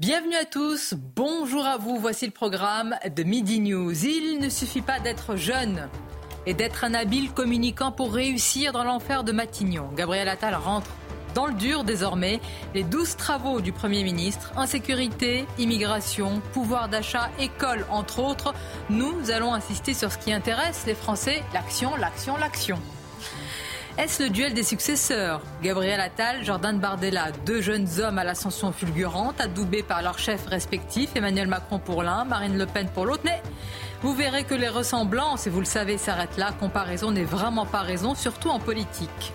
Bienvenue à tous, bonjour à vous, voici le programme de Midi News. Il ne suffit pas d'être jeune et d'être un habile communicant pour réussir dans l'enfer de Matignon. Gabriel Attal rentre dans le dur désormais. Les douze travaux du Premier ministre, insécurité, immigration, pouvoir d'achat, école entre autres. Nous allons insister sur ce qui intéresse les Français, l'action, l'action, l'action. Est-ce le duel des successeurs Gabriel Attal, Jordan Bardella, deux jeunes hommes à l'ascension fulgurante, adoubés par leurs chefs respectifs, Emmanuel Macron pour l'un, Marine Le Pen pour l'autre. Mais vous verrez que les ressemblances, et vous le savez, s'arrêtent là. Comparaison n'est vraiment pas raison, surtout en politique.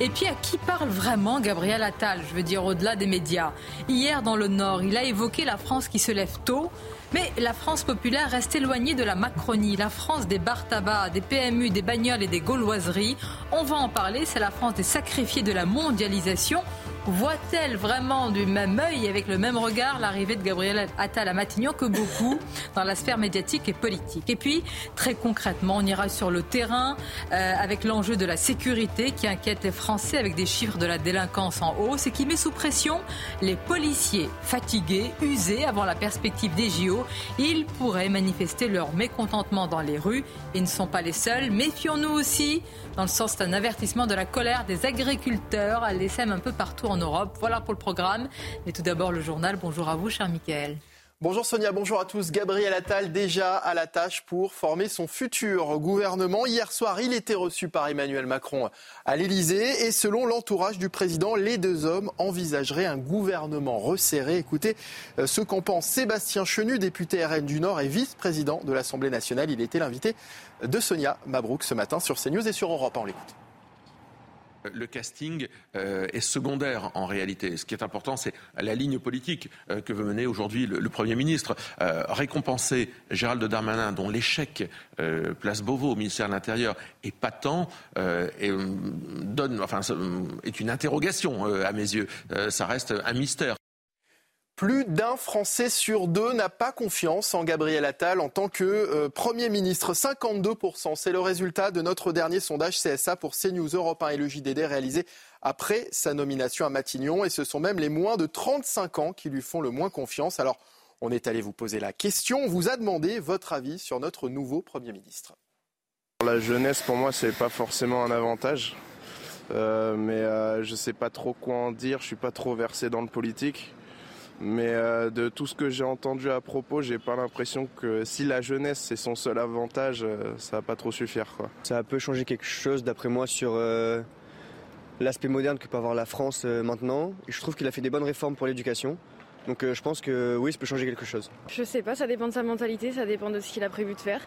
Et puis à qui parle vraiment Gabriel Attal Je veux dire au-delà des médias? Hier dans le Nord, il a évoqué la France qui se lève tôt. Mais la France populaire reste éloignée de la Macronie, la France des bar tabac, des PMU, des bagnoles et des gauloiseries. On va en parler, c'est la France des sacrifiés de la mondialisation voit-elle vraiment du même œil, avec le même regard, l'arrivée de Gabriel Attal à Matignon que beaucoup dans la sphère médiatique et politique? Et puis, très concrètement, on ira sur le terrain euh, avec l'enjeu de la sécurité qui inquiète les Français avec des chiffres de la délinquance en hausse et qui met sous pression les policiers fatigués, usés avant la perspective des JO. Ils pourraient manifester leur mécontentement dans les rues. Ils ne sont pas les seuls. Méfions-nous aussi dans le sens d'un avertissement de la colère des agriculteurs. Elle les un peu partout en Europe. Voilà pour le programme. Mais tout d'abord, le journal. Bonjour à vous, cher Michael. Bonjour Sonia, bonjour à tous. Gabriel Attal déjà à la tâche pour former son futur gouvernement. Hier soir, il était reçu par Emmanuel Macron à l'Elysée et selon l'entourage du président, les deux hommes envisageraient un gouvernement resserré. Écoutez euh, ce qu'en pense Sébastien Chenu, député RN du Nord et vice-président de l'Assemblée nationale. Il était l'invité de Sonia Mabrouk ce matin sur CNews et sur Europe. On l'écoute le casting euh, est secondaire en réalité. Ce qui est important, c'est la ligne politique euh, que veut mener aujourd'hui le, Premier ministre. Euh, récompenser Gérald Darmanin, dont l'échec place Beauvau au ministère de l'Intérieur est patent, et, donne, enfin, est une interrogation à mes yeux. ça reste un mystère. Plus d'un Français sur deux n'a pas confiance en Gabriel Attal en tant que euh, Premier ministre. 52%, c'est le résultat de notre dernier sondage CSA pour CNews Europe 1 et le JDD réalisé après sa nomination à Matignon. Et ce sont même les moins de 35 ans qui lui font le moins confiance. Alors, on est allé vous poser la question. On vous a demandé votre avis sur notre nouveau Premier ministre. La jeunesse, pour moi, c'est pas forcément un avantage. Euh, mais euh, je ne sais pas trop quoi en dire. Je suis pas trop versé dans le politique. Mais euh, de tout ce que j'ai entendu à propos, j'ai pas l'impression que si la jeunesse c'est son seul avantage, euh, ça va pas trop suffire. Quoi. Ça peut changer quelque chose d'après moi sur euh, l'aspect moderne que peut avoir la France maintenant. Et je trouve qu'il a fait des bonnes réformes pour l'éducation. Donc je pense que oui, ça peut changer quelque chose. Je sais pas, ça dépend de sa mentalité, ça dépend de ce qu'il a prévu de faire.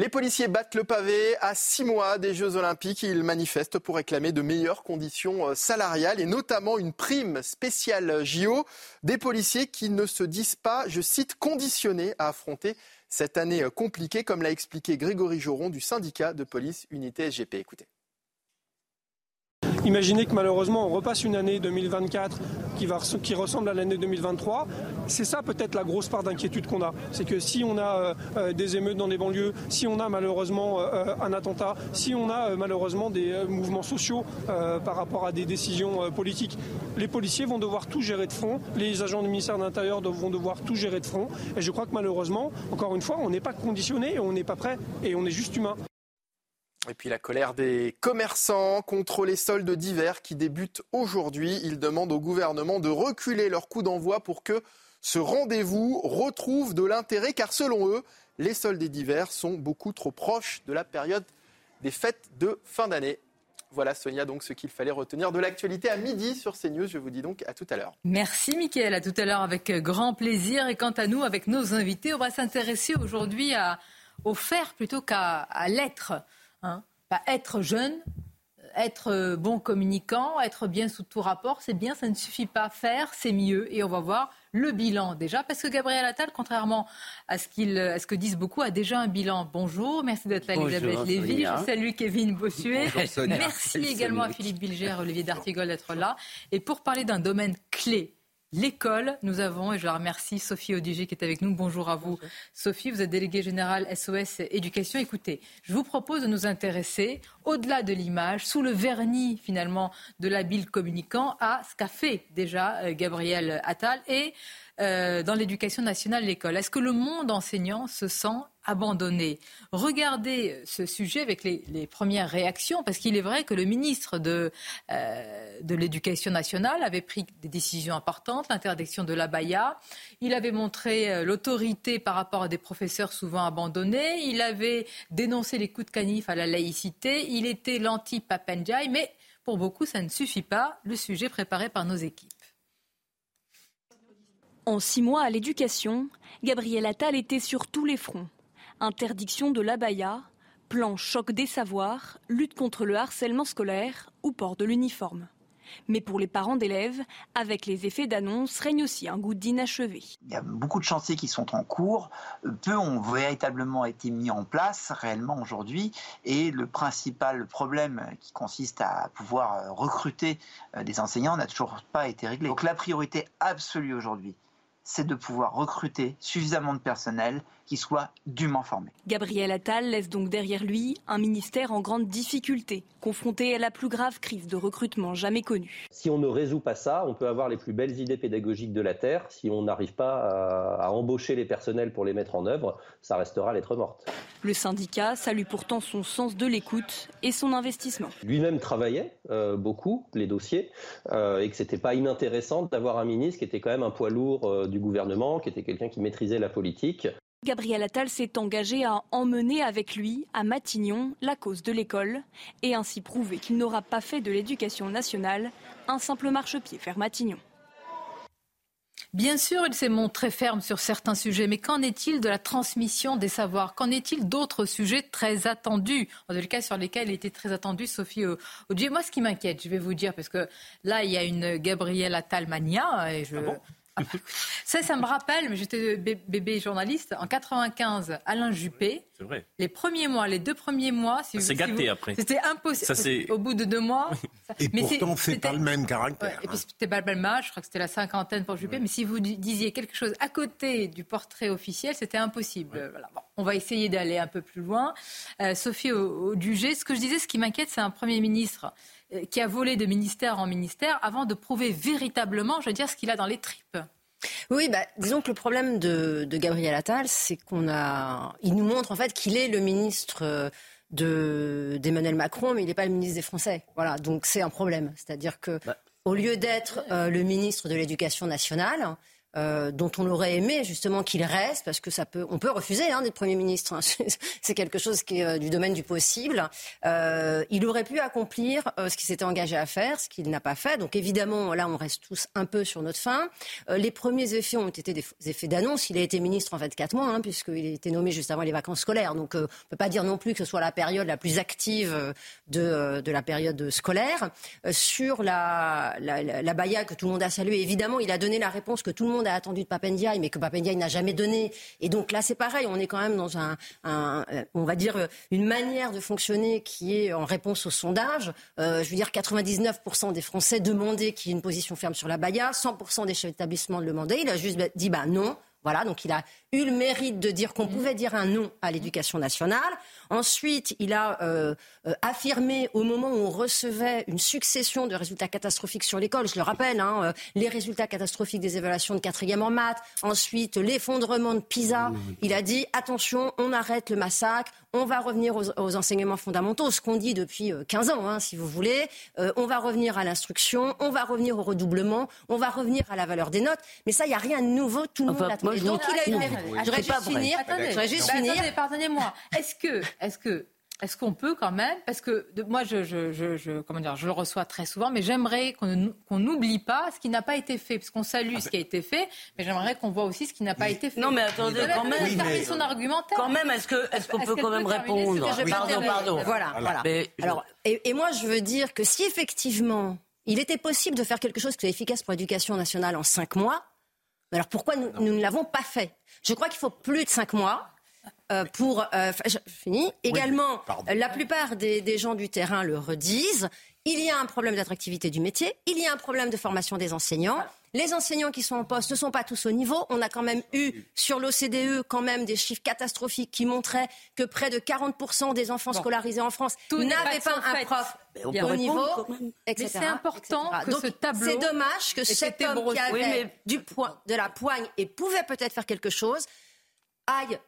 Les policiers battent le pavé à six mois des Jeux Olympiques. Ils manifestent pour réclamer de meilleures conditions euh, salariales et notamment une prime spéciale JO. Des policiers qui ne se disent pas, je cite, conditionnés à affronter cette année euh, compliquée, comme l'a expliqué Grégory Joron du syndicat de police Unité SGP. Écoutez. Imaginez que malheureusement on repasse une année 2024 qui, va, qui ressemble à l'année 2023. C'est ça peut-être la grosse part d'inquiétude qu'on a. C'est que si on a euh, euh, des émeutes dans des banlieues, si on a malheureusement euh, un attentat, si on a malheureusement des mouvements sociaux par rapport à des décisions politiques, les policiers vont devoir tout gérer de front, les agents du ministère de l'Intérieur vont devoir tout gérer de front. Et je crois que malheureusement, encore une fois, on n'est pas conditionné, on n'est pas prêt et on est juste humain. Et puis la colère des commerçants contre les soldes d'hiver qui débutent aujourd'hui. Ils demandent au gouvernement de reculer leur coup d'envoi pour que ce rendez-vous retrouve de l'intérêt, car selon eux, les soldes d'hiver sont beaucoup trop proches de la période des fêtes de fin d'année. Voilà Sonia, donc ce qu'il fallait retenir de l'actualité à midi sur CNews. Je vous dis donc à tout à l'heure. Merci Mickaël, à tout à l'heure avec grand plaisir. Et quant à nous, avec nos invités, on va s'intéresser aujourd'hui au faire plutôt qu'à l'être. Hein. Bah, être jeune, euh, être bon communicant, être bien sous tout rapport, c'est bien, ça ne suffit pas. Faire, c'est mieux. Et on va voir le bilan déjà, parce que Gabriel Attal, contrairement à ce, qu'il, à ce que disent beaucoup, a déjà un bilan. Bonjour, merci d'être là, Elisabeth Lévy. Je salue Kevin Bossuet. Merci également à Philippe Bilger, Olivier D'Artigol d'être là. Et pour parler d'un domaine clé, l'école. Nous avons, et je la remercie, Sophie Audiger qui est avec nous. Bonjour à vous. Sophie, vous êtes déléguée générale SOS Éducation. Écoutez, je vous propose de nous intéresser, au-delà de l'image, sous le vernis finalement de l'habile communicant, à ce qu'a fait déjà euh, Gabriel Attal et euh, dans l'éducation nationale, l'école. Est-ce que le monde enseignant se sent abandonné Regardez ce sujet avec les, premières réactions, parce qu'il est vrai que le ministre de, euh, l'Éducation nationale avait pris des décisions importantes, l'interdiction de l'abaya. Il avait montré euh, l'autorité par rapport à des professeurs souvent abandonnés. Il avait dénoncé les coups de canif à la laïcité. Il était l'anti-Papenjai, mais pour beaucoup, ça ne suffit pas. Le sujet préparé par nos équipes. En six mois à l'éducation, Gabriel Attal était sur tous les fronts. Interdiction de l'abaya, plan choc des savoirs, lutte contre le harcèlement scolaire ou port de l'uniforme. Mais pour les parents d'élèves, avec les effets d'annonce, règne aussi un goût d'inachevé. Il y a beaucoup de chantiers qui sont en cours. Peu ont véritablement été mis en place réellement aujourd'hui. Et le principal problème qui consiste à pouvoir recruter euh, des enseignants n'a toujours pas été réglé. Donc la priorité absolue aujourd'hui, c'est de pouvoir recruter suffisamment de personnel qui soit dûment formé. Gabriel Attal laisse donc derrière lui un ministère en grande difficulté, confronté à la plus grave crise de recrutement jamais connue. Si on ne résout pas ça, on peut avoir les plus belles idées pédagogiques de la Terre. Si on n'arrive pas à, embaucher les personnels pour les mettre en œuvre, ça restera lettre morte. Le syndicat salue pourtant son sens de l'écoute et son investissement. Lui-même travaillait euh, beaucoup les dossiers euh, et que c'était pas inintéressant d'avoir un ministre qui était quand même un poids lourd euh, du gouvernement, qui était quelqu'un qui maîtrisait la politique. Gabriel Attal s'est engagé à emmener avec lui à Matignon la cause de l'école et ainsi prouver qu'il n'aura pas fait de l'éducation nationale un simple marchepied vers Matignon. Bien sûr, il s'est montré ferme sur certains sujets, mais qu'en est-il de la transmission des savoirs? Qu'en est-il d'autres sujets très attendus En tout cas, sur lesquels il était très attendu, Sophie Audier? Moi, ce qui m'inquiète, je vais vous dire, parce que là, il y a une Gabrielle Attal mania, et je... Ah ça, ça me rappelle, mais j'étais bébé journaliste, en 95, Alain Juppé. C'est vrai. Les premiers mois, les deux premiers mois, si c'est gâté après. C'était impossible. Au bout de deux mois. Et mais pourtant, c'est pas le même caractère. et puis c'était pas le même âge, je crois que c'était la cinquantaine pour Juppé. Mais si vous disiez quelque chose à côté du portrait officiel, c'était impossible. Voilà. on va essayer d'aller un peu plus loin. Euh, Sophie au, au ce que je disais, ce qui m'inquiète, c'est un Premier ministre qui a volé de ministère en ministère avant de prouver véritablement, je veux dire, ce qu'il a dans les tripes. Oui, bah, disons que le problème de, Gabriel Attal, c'est qu'on a, il nous montre en fait qu'il est le ministre euh, de d'Emmanuel Macron, mais il n'est pas le ministre des Français. Voilà, donc c'est un problème. C'est-à-dire que bah. au lieu d'être euh, le ministre de l'Éducation nationale, euh, dont on aurait aimé justement qu'il reste, parce que ça peut, on peut refuser hein, d'être Premier ministre. Hein. C'est quelque chose qui est euh, du domaine du possible. Euh, il aurait pu accomplir ce qu'il s'était engagé à faire, ce qu'il n'a pas fait. Donc évidemment, là, on reste tous un peu sur notre fin. les premiers effets ont été des effets d'annonce. Il a été ministre en fait quatre mois, hein, puisqu'il a été nommé juste avant les vacances scolaires. Donc on peut pas dire non plus que ce soit la période la plus active de, de la période scolaire. sur la, la Baïa que tout le monde a salué, évidemment, il a donné la réponse que tout le monde a attendu de Papendiaï, mais que Papendiaï n'a jamais donné. Et donc là, c'est pareil, on est quand même dans un, on va dire, une manière de fonctionner qui est en réponse au sondage. Euh, je veux dire, 99% des Français demandaient qu'il y ait une position ferme sur la Baïa, 100% des chefs d'établissement le demandaient. Il a juste dit, bah non. Voilà, donc il a eu le mérite de dire qu'on pouvait dire un non à l'éducation nationale. Ensuite, il a euh, euh, affirmé au moment où on recevait une succession de résultats catastrophiques sur l'école, je le rappelle, hein, euh, les résultats catastrophiques des évaluations de quatrième en maths, ensuite l'effondrement de PISA, il a dit attention, on arrête le massacre, on va revenir aux, enseignements fondamentaux, ce qu'on dit depuis 15 ans, hein, si vous voulez, on va revenir à l'instruction, on va revenir au redoublement, on va revenir à la valeur des notes, mais ça, il n'y a rien de nouveau, tout le monde l'a Donc il a eu. Je juste finir. Attendez, juste finir. Pardonnez-moi. Est-ce que est-ce que est-ce qu'on peut quand même, parce que moi, je, je, je, comment dire, je le reçois très souvent, mais j'aimerais qu'on n'oublie pas ce qui n'a pas été fait, parce qu'on salue ah, ce qui a été fait, mais j'aimerais qu'on voit aussi ce qui n'a pas été fait. Non, mais attendez, quand même, oui, son argumentaire. Quand même, est-ce que, est-ce qu'on peut quand même répondre Pardon, pardon. Voilà, voilà. Alors, et, et moi, je veux dire que si effectivement il était possible de faire quelque chose qui soit efficace pour l'éducation nationale en cinq mois, alors pourquoi nous, ne l'avons pas fait? Je crois qu'il faut plus de cinq mois. Euh, pour euh, fini. Également, la plupart des, gens du terrain le redisent. Il y a un problème d'attractivité du métier. Il y a un problème de formation des enseignants. Les enseignants qui sont en poste ne sont pas tous au niveau. On a quand même eu sur l'OCDE quand même des chiffres catastrophiques qui montraient que près de 40% des enfants scolarisés en France n'avaient pas, un prof au niveau, etc. c'est important que ce tableau. C'est dommage que cet homme qui avait du de la poigne et pouvait peut-être faire quelque chose aille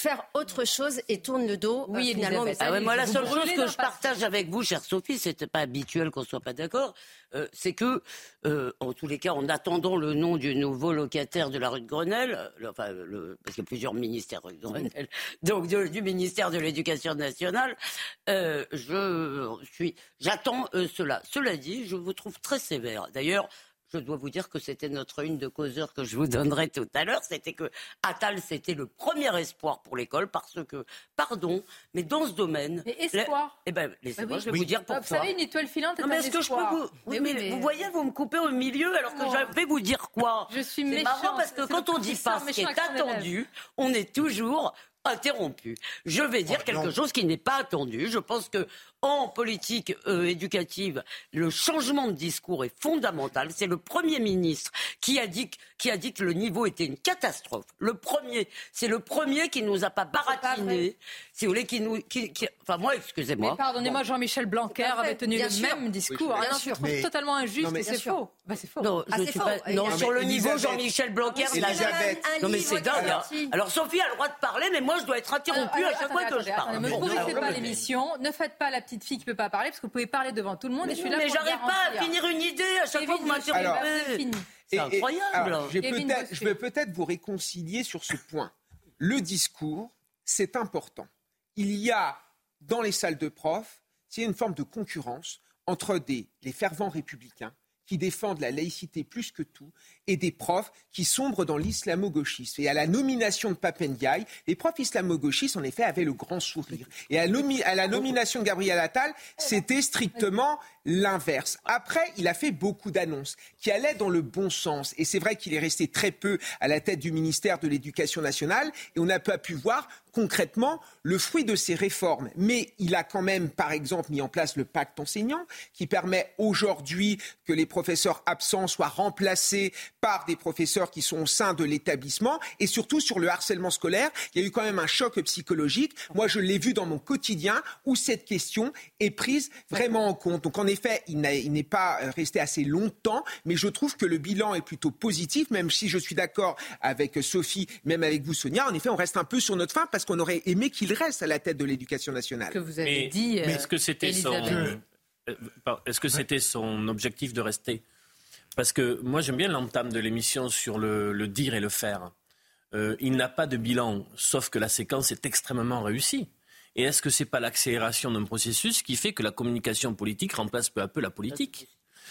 faire autre chose et tourne le dos. Oui, euh, finalement. Ah moi, la seule chose que je partage avec vous, chère Sophie, c'était pas habituel qu'on soit pas d'accord, euh, c'est que, euh, en tous les cas, en attendant le nom du nouveau locataire de la rue de Grenelle, enfin, le, parce qu'il y a plusieurs ministères rue de Grenelle, donc du ministère de l'Éducation nationale, je suis, j'attends cela. Cela dit, je vous trouve très sévère. D'ailleurs, je dois vous dire que c'était notre une de causeur que je vous donnerai tout à l'heure. C'était que Attal, c'était le premier espoir pour l'école parce que, pardon, mais dans ce domaine. Mais espoir Eh ben, laissez-moi, je vais vous dire pourquoi. Vous savez, une étoile filante est non, mais est-ce que je peux vous. Oui, mais, vous voyez, vous me coupez au milieu alors que je vais vous dire quoi Je suis méchante. C'est marrant parce que quand on dit pas ce qui est attendu, on est toujours interrompu. Je vais dire quelque chose qui n'est pas attendu. Je pense que en politique euh, éducative, le changement de discours est fondamental. C'est le Premier ministre qui a, dit, qui a dit que le niveau était une catastrophe. Le premier, c'est le premier qui nous a pas baratiné, si vous voulez, qui nous... Qui, enfin, moi, excusez-moi. Pardonnez-moi, Jean-Michel Blanquer avait tenu le même discours. Oui, je trouve totalement injuste et c'est faux. Bah, c'est faux. Non, ah, pas... non sur le niveau, Jean-Michel Blanquer... Non, mais c'est dingue. Hein. Alors, Sophie a le droit de parler, mais moi, je dois être interrompue à chaque fois que je parle. Ne me pas l'émission, ne faites pas la petite fille qui ne peut pas parler, parce que vous pouvez parler devant tout le monde. Mais, et je suis là mais j'arrive pas à finir une idée à chaque fois que vous m'interrompez. C'est incroyable. je vais peut-être vous réconcilier sur ce point. Le discours, c'est important. Il y a dans les salles de profs, c'est une forme de concurrence entre des, les fervents républicains qui défendent la laïcité plus que tout, et des profs qui sombrent dans l'islamo-gauchisme. Et à la nomination de Papendiaï, les profs islamo-gauchistes, en effet, avaient le grand sourire. Et à, à la nomination de Gabriel Attal, c'était strictement l'inverse. Après, il a fait beaucoup d'annonces qui allaient dans le bon sens. Et c'est vrai qu'il est resté très peu à la tête du ministère de l'Éducation nationale, et on n'a pas pu voir concrètement le fruit de ces réformes. Mais il a quand même, par exemple, mis en place le pacte enseignant qui permet aujourd'hui que les professeurs absents soient remplacés par des professeurs qui sont au sein de l'établissement. Et surtout sur le harcèlement scolaire, il y a eu quand même un choc psychologique. Moi, je l'ai vu dans mon quotidien où cette question est prise vraiment en compte. Donc en effet, il n'est pas resté assez longtemps, mais je trouve que le bilan est plutôt positif, même si je suis d'accord avec Sophie, même avec vous, Sonia. En effet, on reste un peu sur notre fin parce qu'on aurait aimé qu'il reste à la tête de l'éducation nationale. Que vous avez dit. mais est-ce que c'était son, euh, est-ce que c'était son objectif de rester? Parce que moi, j'aime bien l'entame de l'émission sur le, dire et le faire. Euh, il n'a pas de bilan, sauf que la séquence est extrêmement réussie. Et est-ce que ce n'est pas l'accélération d'un processus qui fait que la communication politique remplace peu à peu la politique?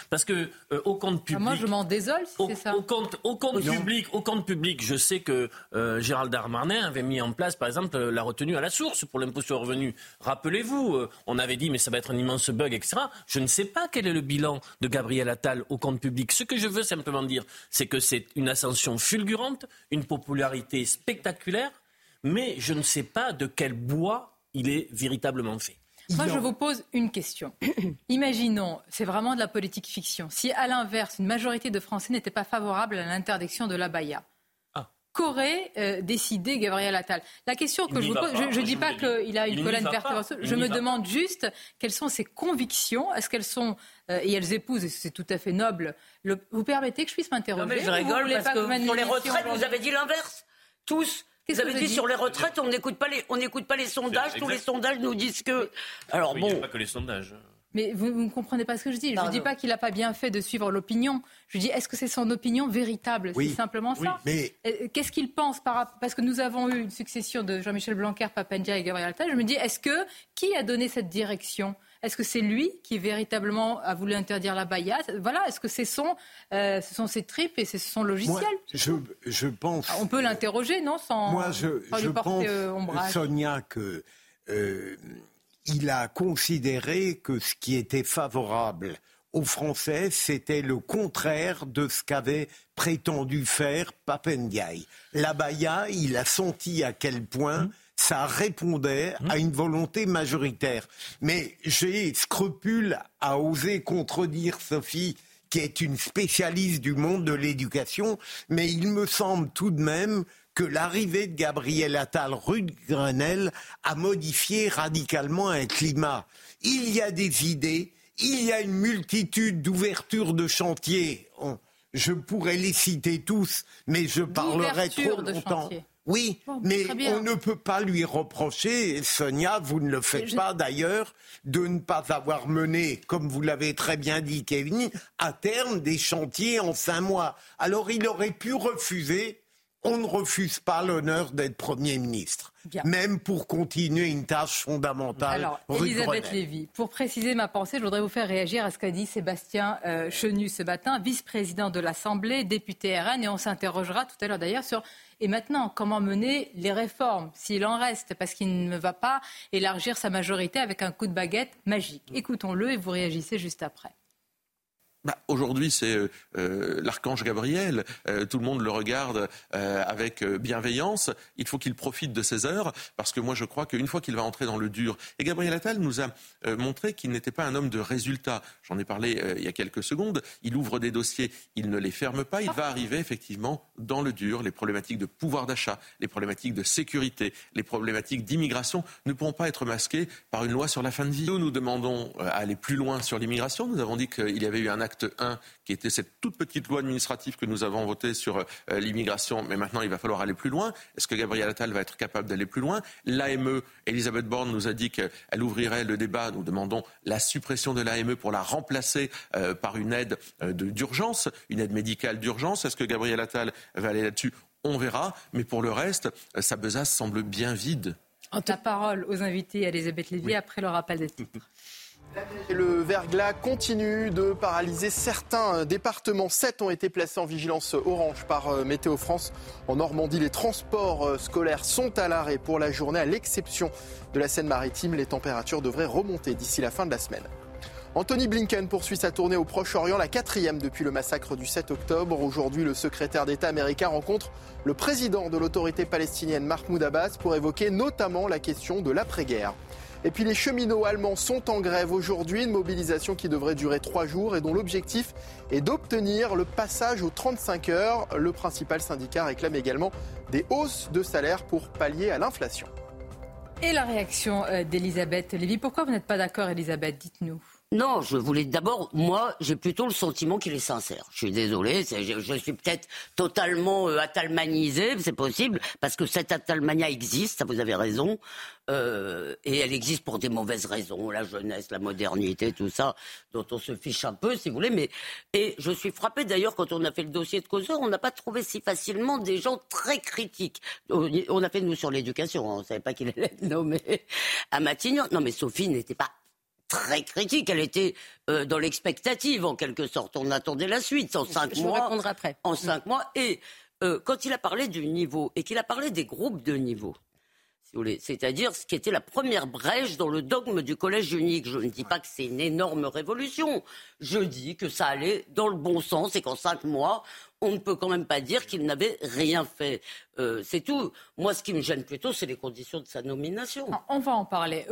Parce que euh, au compte public. Ah, moi, je m'en désole si c'est ça. Au compte, au compte public, au compte public, je sais que euh, Gérald Darmanin avait mis en place, par exemple, euh, la retenue à la source pour l'impôt sur le revenu. Rappelez-vous, on avait dit, mais ça va être un immense bug, etc. Je ne sais pas quel est le bilan de Gabriel Attal au compte public. Ce que je veux simplement dire, c'est que c'est une ascension fulgurante, une popularité spectaculaire, mais je ne sais pas de quel bois il est véritablement fait. Moi, je vous pose une question. Imaginons, c'est vraiment de la politique fiction, si à l'inverse, une majorité de Français n'était pas favorable à l'interdiction de la baya. Ah. Qu'aurait euh, décidé Gabriel Attal? La question que je vous pose, je ne dis pas qu'il a une colonne vertébrale, je me demande juste quelles sont ses convictions, est-ce qu'elles sont, euh, et elles épousent, et c'est tout à fait noble, vous permettez que je puisse m'interroger Non mais je rigole parce que sur les retraites, vous avez dit l'inverse. Tous, vous avez dit sur les retraites, on n'écoute pas les, on n'écoute pas les sondages. Tous les sondages nous disent que. Alors bon. Il n'y a pas que les sondages. Mais vous, ne comprenez pas ce que je dis. Je ne dis pas qu'il n'a pas bien fait de suivre l'opinion. Je dis, est-ce que c'est son opinion véritable? C'est simplement ça. mais... Qu'est-ce qu'il pense par... Parce que nous avons eu une succession de Jean-Michel Blanquer, Papendia et Gabriel Attal. Je me dis, est-ce que qui a donné cette direction? Est-ce que c'est lui qui véritablement a voulu interdire la baya Voilà, est-ce que c'est son, euh, ce sont ses tripes et c'est son logiciel je, je, pense. On peut l'interroger, non sans, Moi, je, je pense, euh, Sonia, que euh, il a considéré que ce qui était favorable aux Français, c'était le contraire de ce qu'avait prétendu faire Papendiaï. La baya, il a senti à quel point. Ça répondait à une volonté majoritaire. Mais j'ai scrupule à oser contredire Sophie qui est une spécialiste du monde de l'éducation, mais il me semble tout de même que l'arrivée de Gabriel Attal rue de Grenelle a modifié radicalement un climat. Il y a des idées, il y a une multitude d'ouvertures de chantiers. Je pourrais les citer tous, mais je parlerai trop longtemps. Oui, mais on ne peut pas lui reprocher, Sonia, vous ne le faites pas d'ailleurs, de ne pas avoir mené, comme vous l'avez très bien dit, Kevin, à terme des chantiers en cinq mois. Alors il aurait pu refuser. On ne refuse pas l'honneur d'être Premier ministre, même pour continuer une tâche fondamentale. Alors, Elisabeth Lévy, pour préciser ma pensée, je voudrais vous faire réagir à ce qu'a dit Sébastien euh, Chenu ce matin, vice-président de l'Assemblée, député RN, et on s'interrogera tout à l'heure d'ailleurs sur et maintenant, comment mener les réformes, s'il en reste, parce qu'il ne va pas élargir sa majorité avec un coup de baguette magique. Écoutons-le et vous réagissez juste après. Bah, aujourd'hui, c'est euh, euh, l'archange Gabriel. Euh, tout le monde le regarde avec bienveillance. Il faut qu'il profite de ses heures, parce que moi, je crois qu'une fois qu'il va entrer dans le dur, et Gabriel Attal nous a montré qu'il n'était pas un homme de résultats. J'en ai parlé il y a quelques secondes. Il ouvre des dossiers, il ne les ferme pas. Il va arriver effectivement dans le dur. Les problématiques de pouvoir d'achat, les problématiques de sécurité, les problématiques d'immigration ne pourront pas être masquées par une loi sur la fin de vie. Nous, nous demandons à aller plus loin sur l'immigration. Nous avons dit qu'il y avait eu un 1, qui était cette toute petite loi administrative que nous avons votée sur euh, l'immigration, mais maintenant il va falloir aller plus loin. Est-ce que Gabriel Attal va être capable d'aller plus loin? L'AME, Elisabeth Borne nous a dit qu'elle ouvrirait le débat. Nous demandons la suppression de l'AME pour la remplacer euh, par une aide euh, d'urgence, une aide médicale d'urgence. Est-ce que Gabriel Attal va aller là-dessus? On verra. Mais pour le reste, sa besace semble bien vide. La parole aux invités, Elisabeth Lévy, après le rappel des titres. Le verglas continue de paralyser certains départements. Sept ont été placés en vigilance orange par euh, Météo France. En Normandie, les transports euh, scolaires sont à l'arrêt pour la journée, à l'exception de la Seine-Maritime. Les températures devraient remonter d'ici la fin de la semaine. Anthony Blinken poursuit sa tournée au Proche-Orient, la quatrième depuis le massacre du 7 octobre. Aujourd'hui, le secrétaire d'État américain rencontre le président de l'autorité palestinienne Mahmoud Abbas pour évoquer notamment la question de l'après-guerre. Et puis les cheminots allemands sont en grève aujourd'hui, une mobilisation qui devrait durer trois jours et dont l'objectif est d'obtenir le passage aux 35 heures. Le principal syndicat réclame également des hausses de salaire pour pallier à l'inflation. Et la réaction euh, d'Elisabeth Lévy. Pourquoi vous n'êtes pas d'accord, Elisabeth? Dites-nous. Non, je voulais d'abord, moi, j'ai plutôt le sentiment qu'il est sincère. Je suis désolé, je, je, suis peut-être totalement euh, atalmanisé, c'est possible, parce que cette atalmania existe, vous avez raison, euh, et elle existe pour des mauvaises raisons, la jeunesse, la modernité, tout ça, dont on se fiche un peu, si vous voulez. Mais et je suis frappé d'ailleurs quand on a fait le dossier de causeur, on n'a pas trouvé si facilement des gens très critiques. On a fait nous sur l'éducation, hein, on ne savait pas qu'il allait être nommé à Matignon. Non, mais Sophie n'était pas très critique. Elle était euh, dans l'expectative, en quelque sorte. On attendait la suite en cinq Je mois. répondre après. En cinq mois. Et euh, quand il a parlé du niveau et qu'il a parlé des groupes de niveau, si vous voulez, c'est-à-dire ce qui était la première brèche dans le dogme du collège unique. Je ne dis pas que c'est une énorme révolution. Je dis que ça allait dans le bon sens et qu'en cinq mois, on ne peut quand même pas dire qu'il n'avait rien fait. Euh, c'est tout. Moi, ce qui me gêne plutôt, c'est les conditions de sa nomination. on va en parler.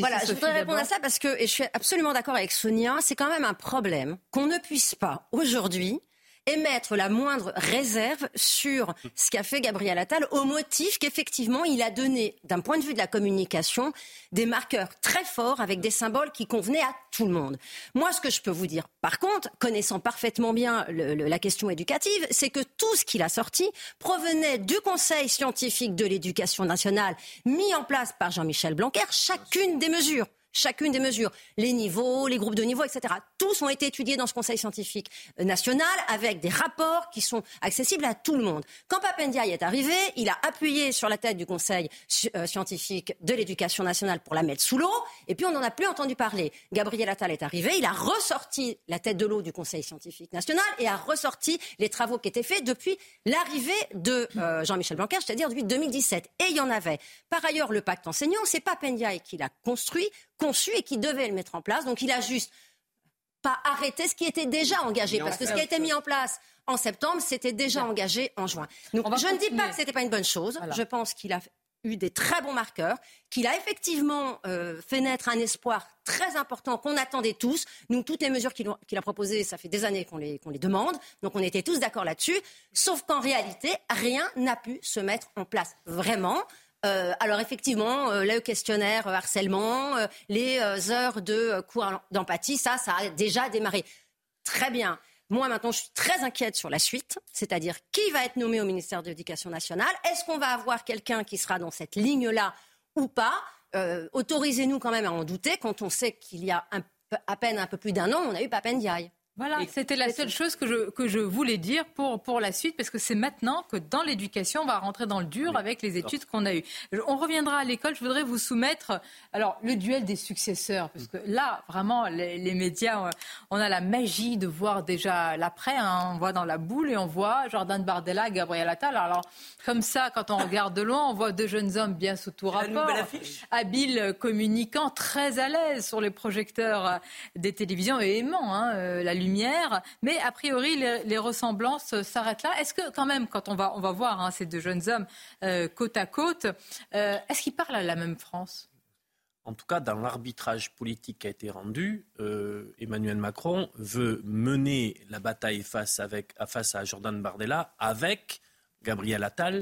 Voilà, je voudrais répondre à ça parce que, et je suis absolument d'accord avec Sonia, c'est quand même un problème qu'on ne puisse pas aujourd'hui émettre la moindre réserve sur ce qu'a fait Gabriel Attal au motif qu'effectivement il a donné, d'un point de vue de la communication, des marqueurs très forts avec des symboles qui convenaient à tout le monde. Moi, ce que je peux vous dire, par contre, connaissant parfaitement bien la question éducative, c'est que tout ce qu'il a sorti provenait du Conseil scientifique de l'éducation nationale mis en place par Jean-Michel Blanquer, chacune des mesures chacune des mesures, les niveaux, les groupes de niveau, etc. Tous ont été étudiés dans ce Conseil scientifique national avec des rapports qui sont accessibles à tout le monde. Quand Papendiaï est arrivé, il a appuyé sur la tête du Conseil euh, scientifique de l'éducation nationale pour la mettre sous l'eau, et puis on n'en a plus entendu parler. Gabriel Attal est arrivé, il a ressorti la tête de l'eau du Conseil scientifique national et a ressorti les travaux qui étaient faits depuis l'arrivée de euh, Jean-Michel Blanquer, c'est-à-dire depuis 2017. Et il y en avait. Par ailleurs, le pacte enseignant, c'est pas Pendiaï qui l'a construit, conçu et qui devait le mettre en place. Donc il a juste pas arrêté ce qui était déjà engagé, parce que ce qui a été mis en place en septembre, c'était déjà engagé en juin. Donc je ne dis pas que ce n'était pas une bonne chose. Je pense qu'il a eu des très bons marqueurs, qu'il a effectivement euh, fait naître un espoir très important qu'on attendait tous. Nous, toutes les mesures qu'il a proposées, ça fait des années qu'on les, les demande, donc on était tous d'accord là-dessus, sauf qu'en réalité, rien n'a pu se mettre en place vraiment. Euh, alors effectivement, euh, le questionnaire harcèlement, les heures de cours d'empathie, ça, ça a déjà démarré. Très bien. Moi, maintenant, je suis très inquiète sur la suite, c'est-à-dire qui va être nommé au ministère de l'Éducation nationale. Est-ce qu'on va avoir quelqu'un qui sera dans cette ligne-là ou pas? Euh, Autorisez-nous quand même à en douter quand on sait qu'il y a à peine un peu plus d'un an, on a eu Papendiaï. Voilà, c'était la seule chose que je, que je voulais dire pour, pour la suite, parce que c'est maintenant que dans l'éducation, on va rentrer dans le dur avec les études qu'on a eues. On reviendra à l'école, je voudrais vous soumettre alors le duel des successeurs, parce que là, vraiment, les, médias, on a la magie de voir déjà l'après, hein. on voit dans la boule et on voit Jordan Bardella, Gabriel Attal. Alors, comme ça, quand on regarde de loin, on voit deux jeunes hommes bien sous tout rapport, habiles communicants, très à l'aise sur les projecteurs des télévisions et aimant hein, euh, la lumière. Mais a priori, les, ressemblances s'arrêtent là. Est-ce que quand même, quand on va, on va voir hein, ces deux jeunes hommes euh, côte à côte, euh, est-ce qu'ils parlent à la même France? En tout cas, dans l'arbitrage politique qui a été rendu, Emmanuel Macron veut mener la bataille face, avec, face à Jordan Bardella avec Gabriel Attal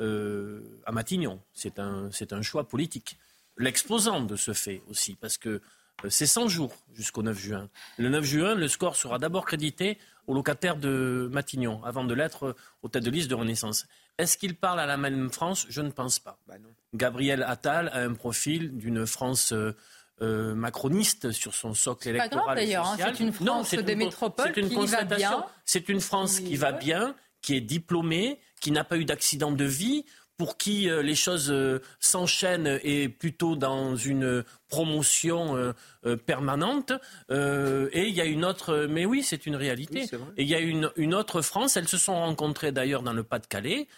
euh, à Matignon. C'est un, un choix politique. L'exposant de ce fait aussi, parce que euh, c'est 100 jours jusqu'au 9 juin. Le 9 juin, le score sera d'abord crédité aux locataires de Matignon, avant de l'être aux têtes de liste de Renaissance. Est-ce qu'il parle à la même France? Je ne pense pas. Bah Gabriel Attal a un profil d'une France euh, macroniste sur son socle électoral. Pas grave d'ailleurs, hein. c'est une France des métropoles qui va bien. C'est une France qui va bien, qui est diplômé, qui n'a pas eu d'accident de vie, pour qui euh, les choses euh, s'enchaînent et plutôt dans une promotion euh, permanente. et il y a une autre, mais oui, c'est une réalité. et il y a une, une, autre France. Elles se sont rencontrées d'ailleurs dans le Pas-de-Calais,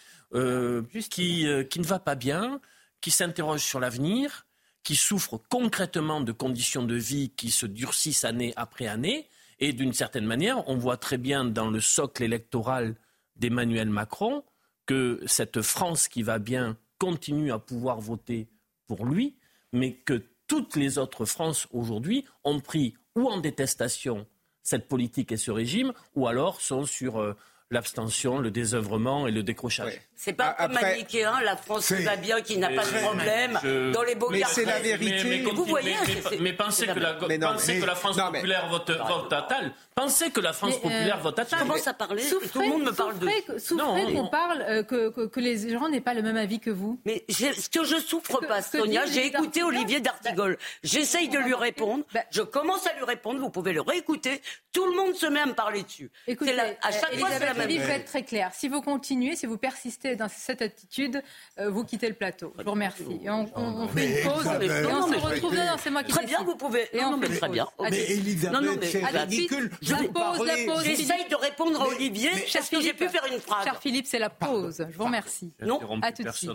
qui, qui ne va pas bien, qui s'interroge sur l'avenir, qui souffre concrètement de conditions de vie qui se durcissent année après année. Et d'une certaine manière, on voit très bien dans le socle électoral d'Emmanuel Macron que cette France qui va bien continue à pouvoir voter pour lui, mais que toutes les autres France aujourd'hui ont pris ou en détestation cette politique et ce régime, ou alors sont sur euh, l'abstention, le désœuvrement et le décrochage. C'est pas comme manichéen, la France va bien, qui n'a pas de problème, dans les beaux Mais c'est la vérité. Mais, vous voyez, mais, pensez, que la, pensez que la France populaire vote, vote Attal. Pensez que la France euh, populaire vote Attal. Commence à parler, tout le monde me parle de... Souffrez qu'on parle, euh, que, que, les gens n'aient pas le même avis que vous. Mais ce que je souffre pas, Sonia, j'ai écouté Olivier D'Artigol. J'essaye de lui répondre. Bah- je commence à lui répondre, vous pouvez le réécouter. Tout le monde se met à me parler dessus. Écoutez, à chaque fois, c'est la même chose. être très clair. Si vous continuez, si vous persistez dans cette attitude, euh, vous quittez le plateau. Je vous remercie. on, fait une pause et on se retrouve. Non, c'est moi qui Très bien, vous pouvez. Et on fait très bien. Mais Elisabeth, c'est ridicule. Je la pause, la pause. J'essaye de répondre à Olivier. Est-ce que j'ai pu faire une phrase Cher Philippe, c'est la pause. Je vous remercie. Non, à tout de suite.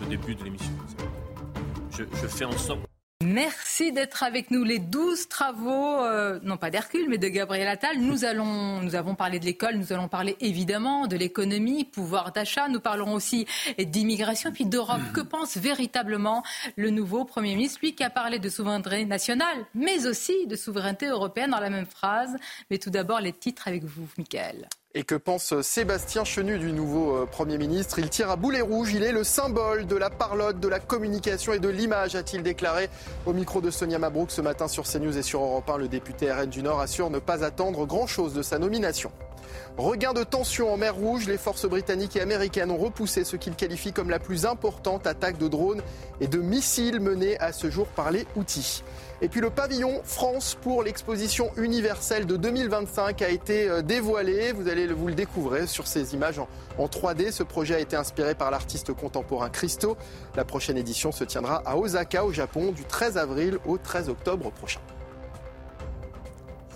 Le début de l'émission. Je, je fais en sorte. Merci d'être avec nous. Les douze travaux, euh, non pas d'Hercule, mais de Gabriel Attal. Nous, allons, nous avons parlé de l'école, nous allons parler évidemment de l'économie, pouvoir d'achat. Nous parlerons aussi d'immigration puis d'Europe. Que pense véritablement le nouveau Premier ministre, lui qui a parlé de souveraineté nationale, mais aussi de souveraineté européenne dans la même phrase. Mais tout d'abord, les titres avec vous, Michael. Et que pense Sébastien Chenu du nouveau euh, Premier ministre? Il tire à boulet rouge, il est le symbole de la parlotte, de la communication et de l'image, a-t-il déclaré au micro de Sonia Mabrouk ce matin sur CNews et sur Europe 1. Le député RN du Nord assure ne pas attendre grand-chose de sa nomination. Regain de tension en mer Rouge, les forces britanniques et américaines ont repoussé ce qu'ils qualifient comme la plus importante attaque de drones et de missiles menée à ce jour par les Houthis. Et puis le pavillon France pour l'exposition universelle de 2025 a été euh, dévoilé. Vous allez vous le découvrir sur ces images en 3D. Ce projet a été inspiré par l'artiste contemporain Christo. La prochaine édition se tiendra à Osaka au Japon du 13 avril au 13 octobre prochain.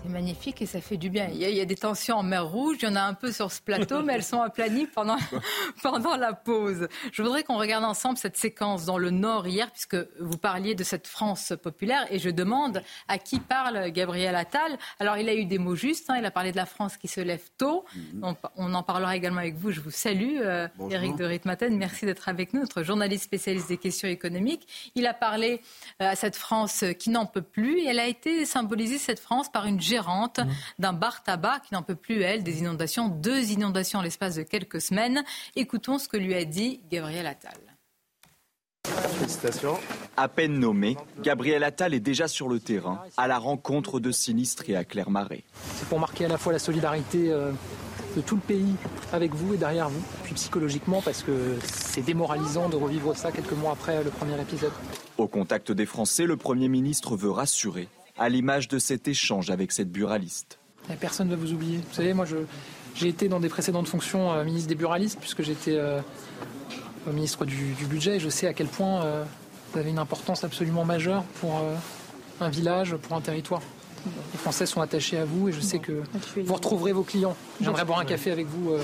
C'est magnifique et ça fait du bien. Il y, a, des tensions en mer Rouge, il y en a un peu sur ce plateau, mais elles sont aplanies pendant, pendant la pause. Je voudrais qu'on regarde ensemble cette séquence dans le Nord hier, puisque vous parliez de cette France populaire, et je demande à qui parle Gabriel Attal. Alors, il a eu des mots justes, hein. il a parlé de la France qui se lève tôt. Mhm. On, en parlera également avec vous. Je vous salue, euh, Éric de Ritmaten. Merci d'être avec nous, notre journaliste spécialiste des questions économiques. Il a parlé euh, à cette France qui n'en peut plus, et elle a été symbolisée, cette France, par une gérante mmh. d'un bar tabac qui n'en peut plus, elle, des inondations, deux inondations en l'espace de quelques semaines. Écoutons ce que lui a dit Gabriel Attal. Félicitations. À peine nommé, Gabriel Attal est déjà sur le terrain, à la rencontre de sinistrés à Clermarais. C'est pour marquer à la fois la solidarité euh, de tout le pays avec vous et derrière vous, puis psychologiquement parce que c'est démoralisant de revivre ça quelques mois après le premier épisode. Au contact des Français, le Premier ministre veut rassurer à l'image de cet échange avec cette buraliste. Personne ne va vous oublier. Vous savez, moi, j'ai été dans des précédentes fonctions euh, ministre des buralistes, puisque j'étais euh, ministre du, budget, et je sais à quel point euh, vous avez une importance absolument majeure pour un village, pour un territoire. Les Français sont attachés à vous et je sais que vous retrouverez vos clients. J'aimerais boire un café avec vous.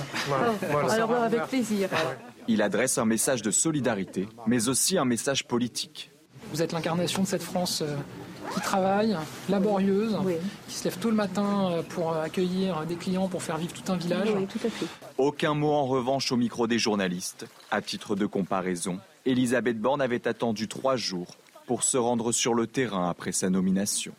Alors, avec plaisir. Il adresse un message de solidarité, mais aussi un message politique. Vous êtes l'incarnation de cette France qui travaille, laborieuse, qui se lève tôt le matin euh, pour accueillir des clients, pour faire vivre tout un village. Aucun mot en revanche au micro des journalistes. À titre de comparaison, Elisabeth Borne avait attendu trois jours pour se rendre sur le terrain après sa nomination.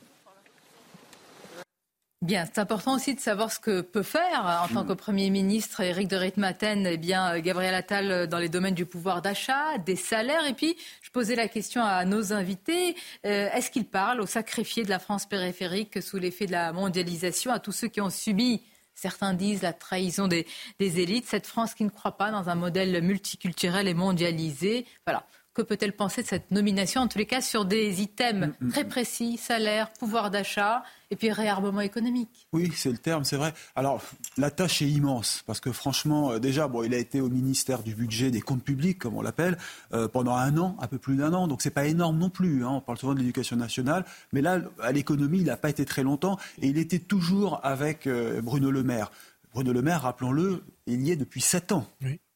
Bien, c'est important aussi de savoir ce que peut faire en tant que Premier ministre Éric de Ritmaten, eh bien, Gabriel Attal dans les domaines du pouvoir d'achat, des salaires. Et puis, je posais la question à nos invités, euh, est-ce qu'il parle aux sacrifiés de la France périphérique sous l'effet de la mondialisation, à tous ceux qui ont subi Certains disent la trahison des, des élites, cette France qui ne croit pas dans un modèle multiculturel et mondialisé. Voilà. Que peut-elle penser de cette nomination, en tous les cas sur des items mm, mm, très mm. précis, salaire, pouvoir d'achat et puis réarmement économique? Oui, c'est le terme, c'est vrai. Alors, la tâche est immense, parce que franchement, euh, déjà, bon, il a été au ministère du budget des comptes publics, comme on l'appelle, euh, pendant un an, un peu plus d'un an, donc c'est pas énorme non plus. Hein. On parle souvent de l'éducation nationale, mais là, à l'économie, il n'a pas été très longtemps, et il était toujours avec euh, Bruno Le Maire. Bruno Le Maire, rappelons-le, il y est depuis sept ans,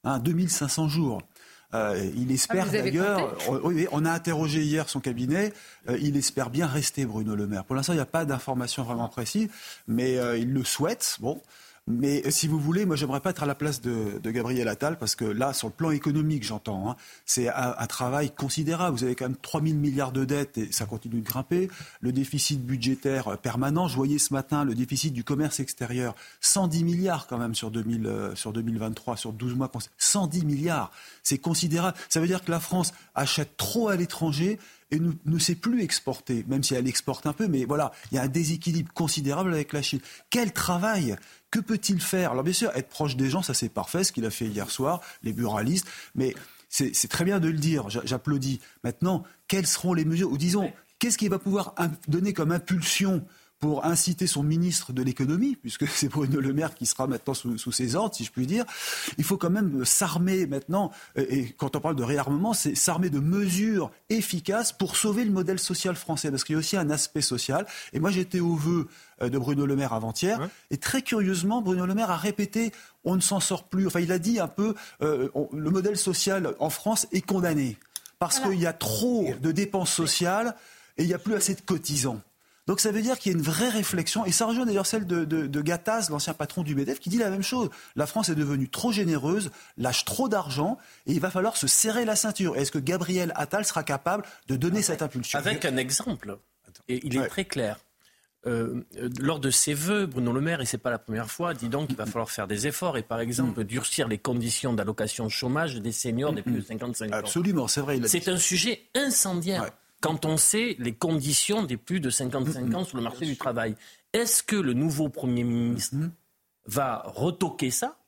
hein, 2500 jours. Euh, il espère ah, d'ailleurs, on, a interrogé hier son cabinet, euh, il espère bien rester Bruno Le Maire. Pour l'instant, il n'y a pas d'informations vraiment précises, mais euh, il le souhaite. Bon, mais si vous voulez, moi, j'aimerais pas être à la place de, Gabriel Attal, parce que là, sur le plan économique, j'entends, hein, c'est un, travail considérable. Vous avez quand même 3 000 milliards de dettes et ça continue de grimper. Le déficit budgétaire euh, permanent. Je voyais ce matin le déficit du commerce extérieur, 110 milliards quand même sur, 2000, euh, sur 2023, sur 12 mois. 110 milliards, c'est considérable. Ça veut dire que la France achète trop à l'étranger et ne, sait plus exporter, même si elle exporte un peu, mais voilà, il y a un déséquilibre considérable avec la Chine. Quel travail Que peut-il faire? Alors bien sûr, être proche des gens, ça c'est parfait, ce qu'il a fait hier soir, les buralistes, mais c'est très bien de le dire, j'applaudis. Maintenant, quelles seront les mesures? Ou disons, qu'est-ce qu'il va pouvoir donner comme impulsion pour inciter son ministre de l'économie, puisque c'est Bruno Le Maire qui sera maintenant sous, ses ordres, si je puis dire, il faut quand même s'armer maintenant, et quand on parle de réarmement, c'est s'armer de mesures efficaces pour sauver le modèle social français, parce qu'il y a aussi un aspect social. Et moi, j'étais au vœu euh, de Bruno Le Maire avant-hier, et très curieusement, Bruno Le Maire a répété on ne s'en sort plus. Enfin, il a dit un peu euh, le modèle social en France est condamné parce qu'il y a trop de dépenses sociales et il n'y a plus assez de cotisants. Donc ça veut dire qu'il y a une vraie réflexion, et ça rejoint d'ailleurs celle de, de, Gattaz, l'ancien patron du MEDEF, qui dit la même chose. La France est devenue trop généreuse, lâche trop d'argent, et il va falloir se serrer la ceinture. Est-ce que Gabriel Attal sera capable de donner cette impulsion? Avec un exemple, et il est très clair. Euh, lors de ses vœux, Bruno Le Maire, et ce n'est pas la première fois, dit donc qu'il va falloir faire des efforts et par exemple durcir les conditions d'allocation chômage des seniors des plus de 55 ans. Absolument, c'est vrai. C'est un sujet incendiaire quand on sait les conditions des plus de 55 ans sur le marché du travail. Est-ce que le nouveau Premier ministre va retoquer ça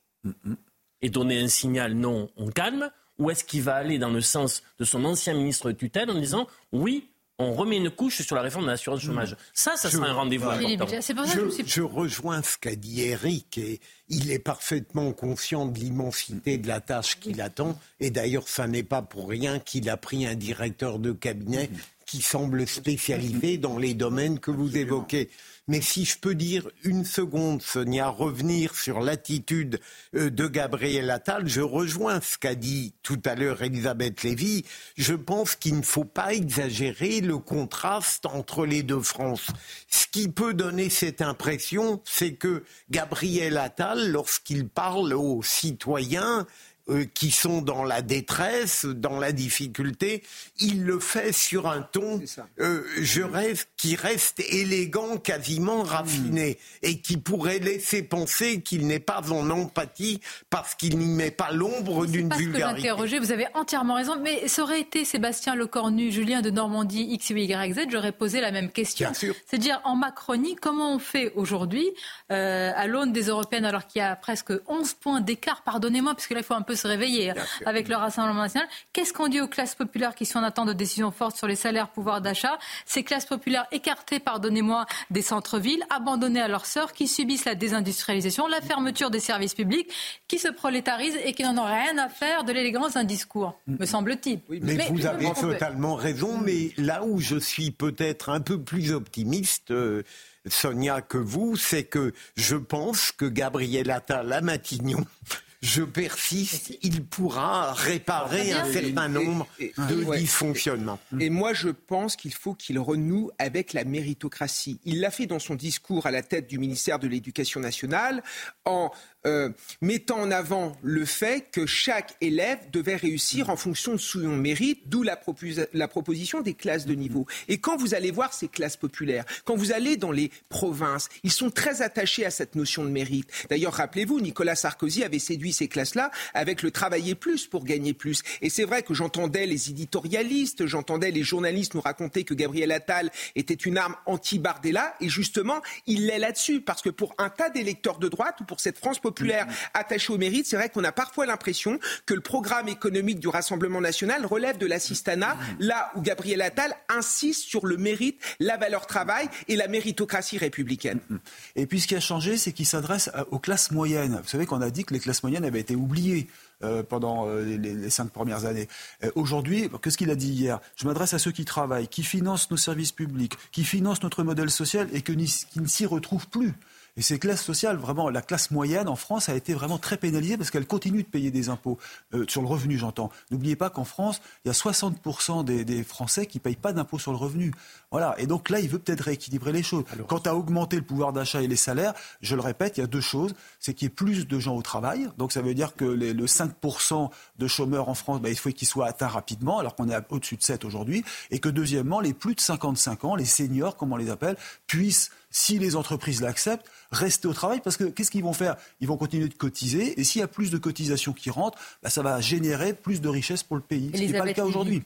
et donner un signal non, on calme Ou est-ce qu'il va aller dans le sens de son ancien ministre de tutelle en disant oui, on remet une couche sur la réforme de l'assurance chômage. Ça, ça sera un rendez-vous important. Je, je, rejoins ce qu'a dit Eric et il est parfaitement conscient de l'immensité de la tâche qu'il attend. Et d'ailleurs, ça n'est pas pour rien qu'il a pris un directeur de cabinet qui semble spécialisé dans les domaines que vous évoquez. Mais si je peux dire une seconde, Sonia, revenir sur l'attitude euh, de Gabriel Attal, je rejoins ce qu'a dit tout à l'heure Elisabeth Lévy. Je pense qu'il ne faut pas exagérer le contraste entre les deux France. Ce qui peut donner cette impression, c'est que Gabriel Attal, lorsqu'il parle aux citoyens, euh, qui sont dans la détresse, dans la difficulté, il le fait sur un ton, euh, je rêve, qui reste élégant, quasiment raffiné, mm. et qui pourrait laisser penser qu'il n'est pas en empathie parce qu'il n'y met pas l'ombre d'une vulgarité. Que vous avez entièrement raison, mais ça aurait été Sébastien Lecornu, Julien de Normandie, X, Y, Z, j'aurais posé la même question. C'est-à-dire, en Macronie, comment on fait aujourd'hui, euh, à l'aune des Européennes, alors qu'il y a presque 11 points d'écart, pardonnez-moi, parce que là, il faut un peu se réveiller avec le Rassemblement national. Qu'est-ce qu'on dit aux classes populaires qui sont en attente de décisions fortes sur les salaires, pouvoir d'achat? Ces classes populaires écartées, pardonnez-moi, des centres-villes, abandonnées à leurs sœurs, qui subissent la désindustrialisation, la fermeture des services publics, qui se prolétarisent et qui n'en ont rien à faire de l'élégance d'un discours, me semble-t-il. mais, vous avez totalement raison, mais là où je suis peut-être un peu plus optimiste, euh, Sonia, que vous, c'est que je pense que Gabriel Attal à Matignon je persiste, il pourra réparer un certain nombre de dysfonctionnements. Et moi, je pense qu'il faut qu'il renoue avec la méritocratie. Il l'a fait dans son discours à la tête du ministère de l'Éducation nationale en euh, mettant en avant le fait que chaque élève devait réussir en fonction de son mérite, d'où la, la, proposition des classes de niveau. Et quand vous allez voir ces classes populaires, quand vous allez dans les provinces, ils sont très attachés à cette notion de mérite. D'ailleurs, rappelez-vous, Nicolas Sarkozy avait séduit ces classes-là avec le travailler plus pour gagner plus. Et c'est vrai que j'entendais les éditorialistes, j'entendais les journalistes nous raconter que Gabriel Attal était une arme anti-Bardella, et justement, il l'est là-dessus, parce que pour un tas d'électeurs de droite ou pour cette France populaire, populaire attaché au mérite, c'est vrai qu'on a parfois l'impression que le programme économique du Rassemblement national relève de l'assistanat, là où Gabriel Attal insiste sur le mérite, la valeur travail et la méritocratie républicaine. Et puis ce qui a changé, c'est qu'il s'adresse aux classes moyennes. Vous savez qu'on a dit que les classes moyennes avaient été oubliées. Euh, pendant euh, les, cinq premières années. Euh, aujourd'hui, qu'est-ce qu'il a dit hier? Je m'adresse à ceux qui travaillent, qui financent nos services publics, qui financent notre modèle social et qui ne s'y retrouvent plus. Et ces classes sociales, vraiment, la classe moyenne en France a été vraiment très pénalisée parce qu'elle continue de payer des impôts euh, sur le revenu, j'entends. N'oubliez pas qu'en France, il y a 60% des, Français qui ne payent pas d'impôts sur le revenu. Voilà. Et donc là, il veut peut-être rééquilibrer les choses. Quant à augmenter le pouvoir d'achat et les salaires, je le répète, il y a deux choses. C'est qu'il y ait plus de gens au travail. Donc ça veut dire que les, le 5% de chômeurs en France, bah, il faut qu'ils soient atteints rapidement, alors qu'on est au-dessus de 7 aujourd'hui. Et que deuxièmement, les plus de 55 ans, les seniors, comme on les appelle, puissent si les entreprises l'acceptent, rester au travail parce que qu'est-ce qu'ils vont faire? Ils vont continuer de cotiser et s'il y a plus de cotisations qui rentrent, bah, ça va générer plus de richesses pour le pays, ce qui n'est pas le cas aujourd'hui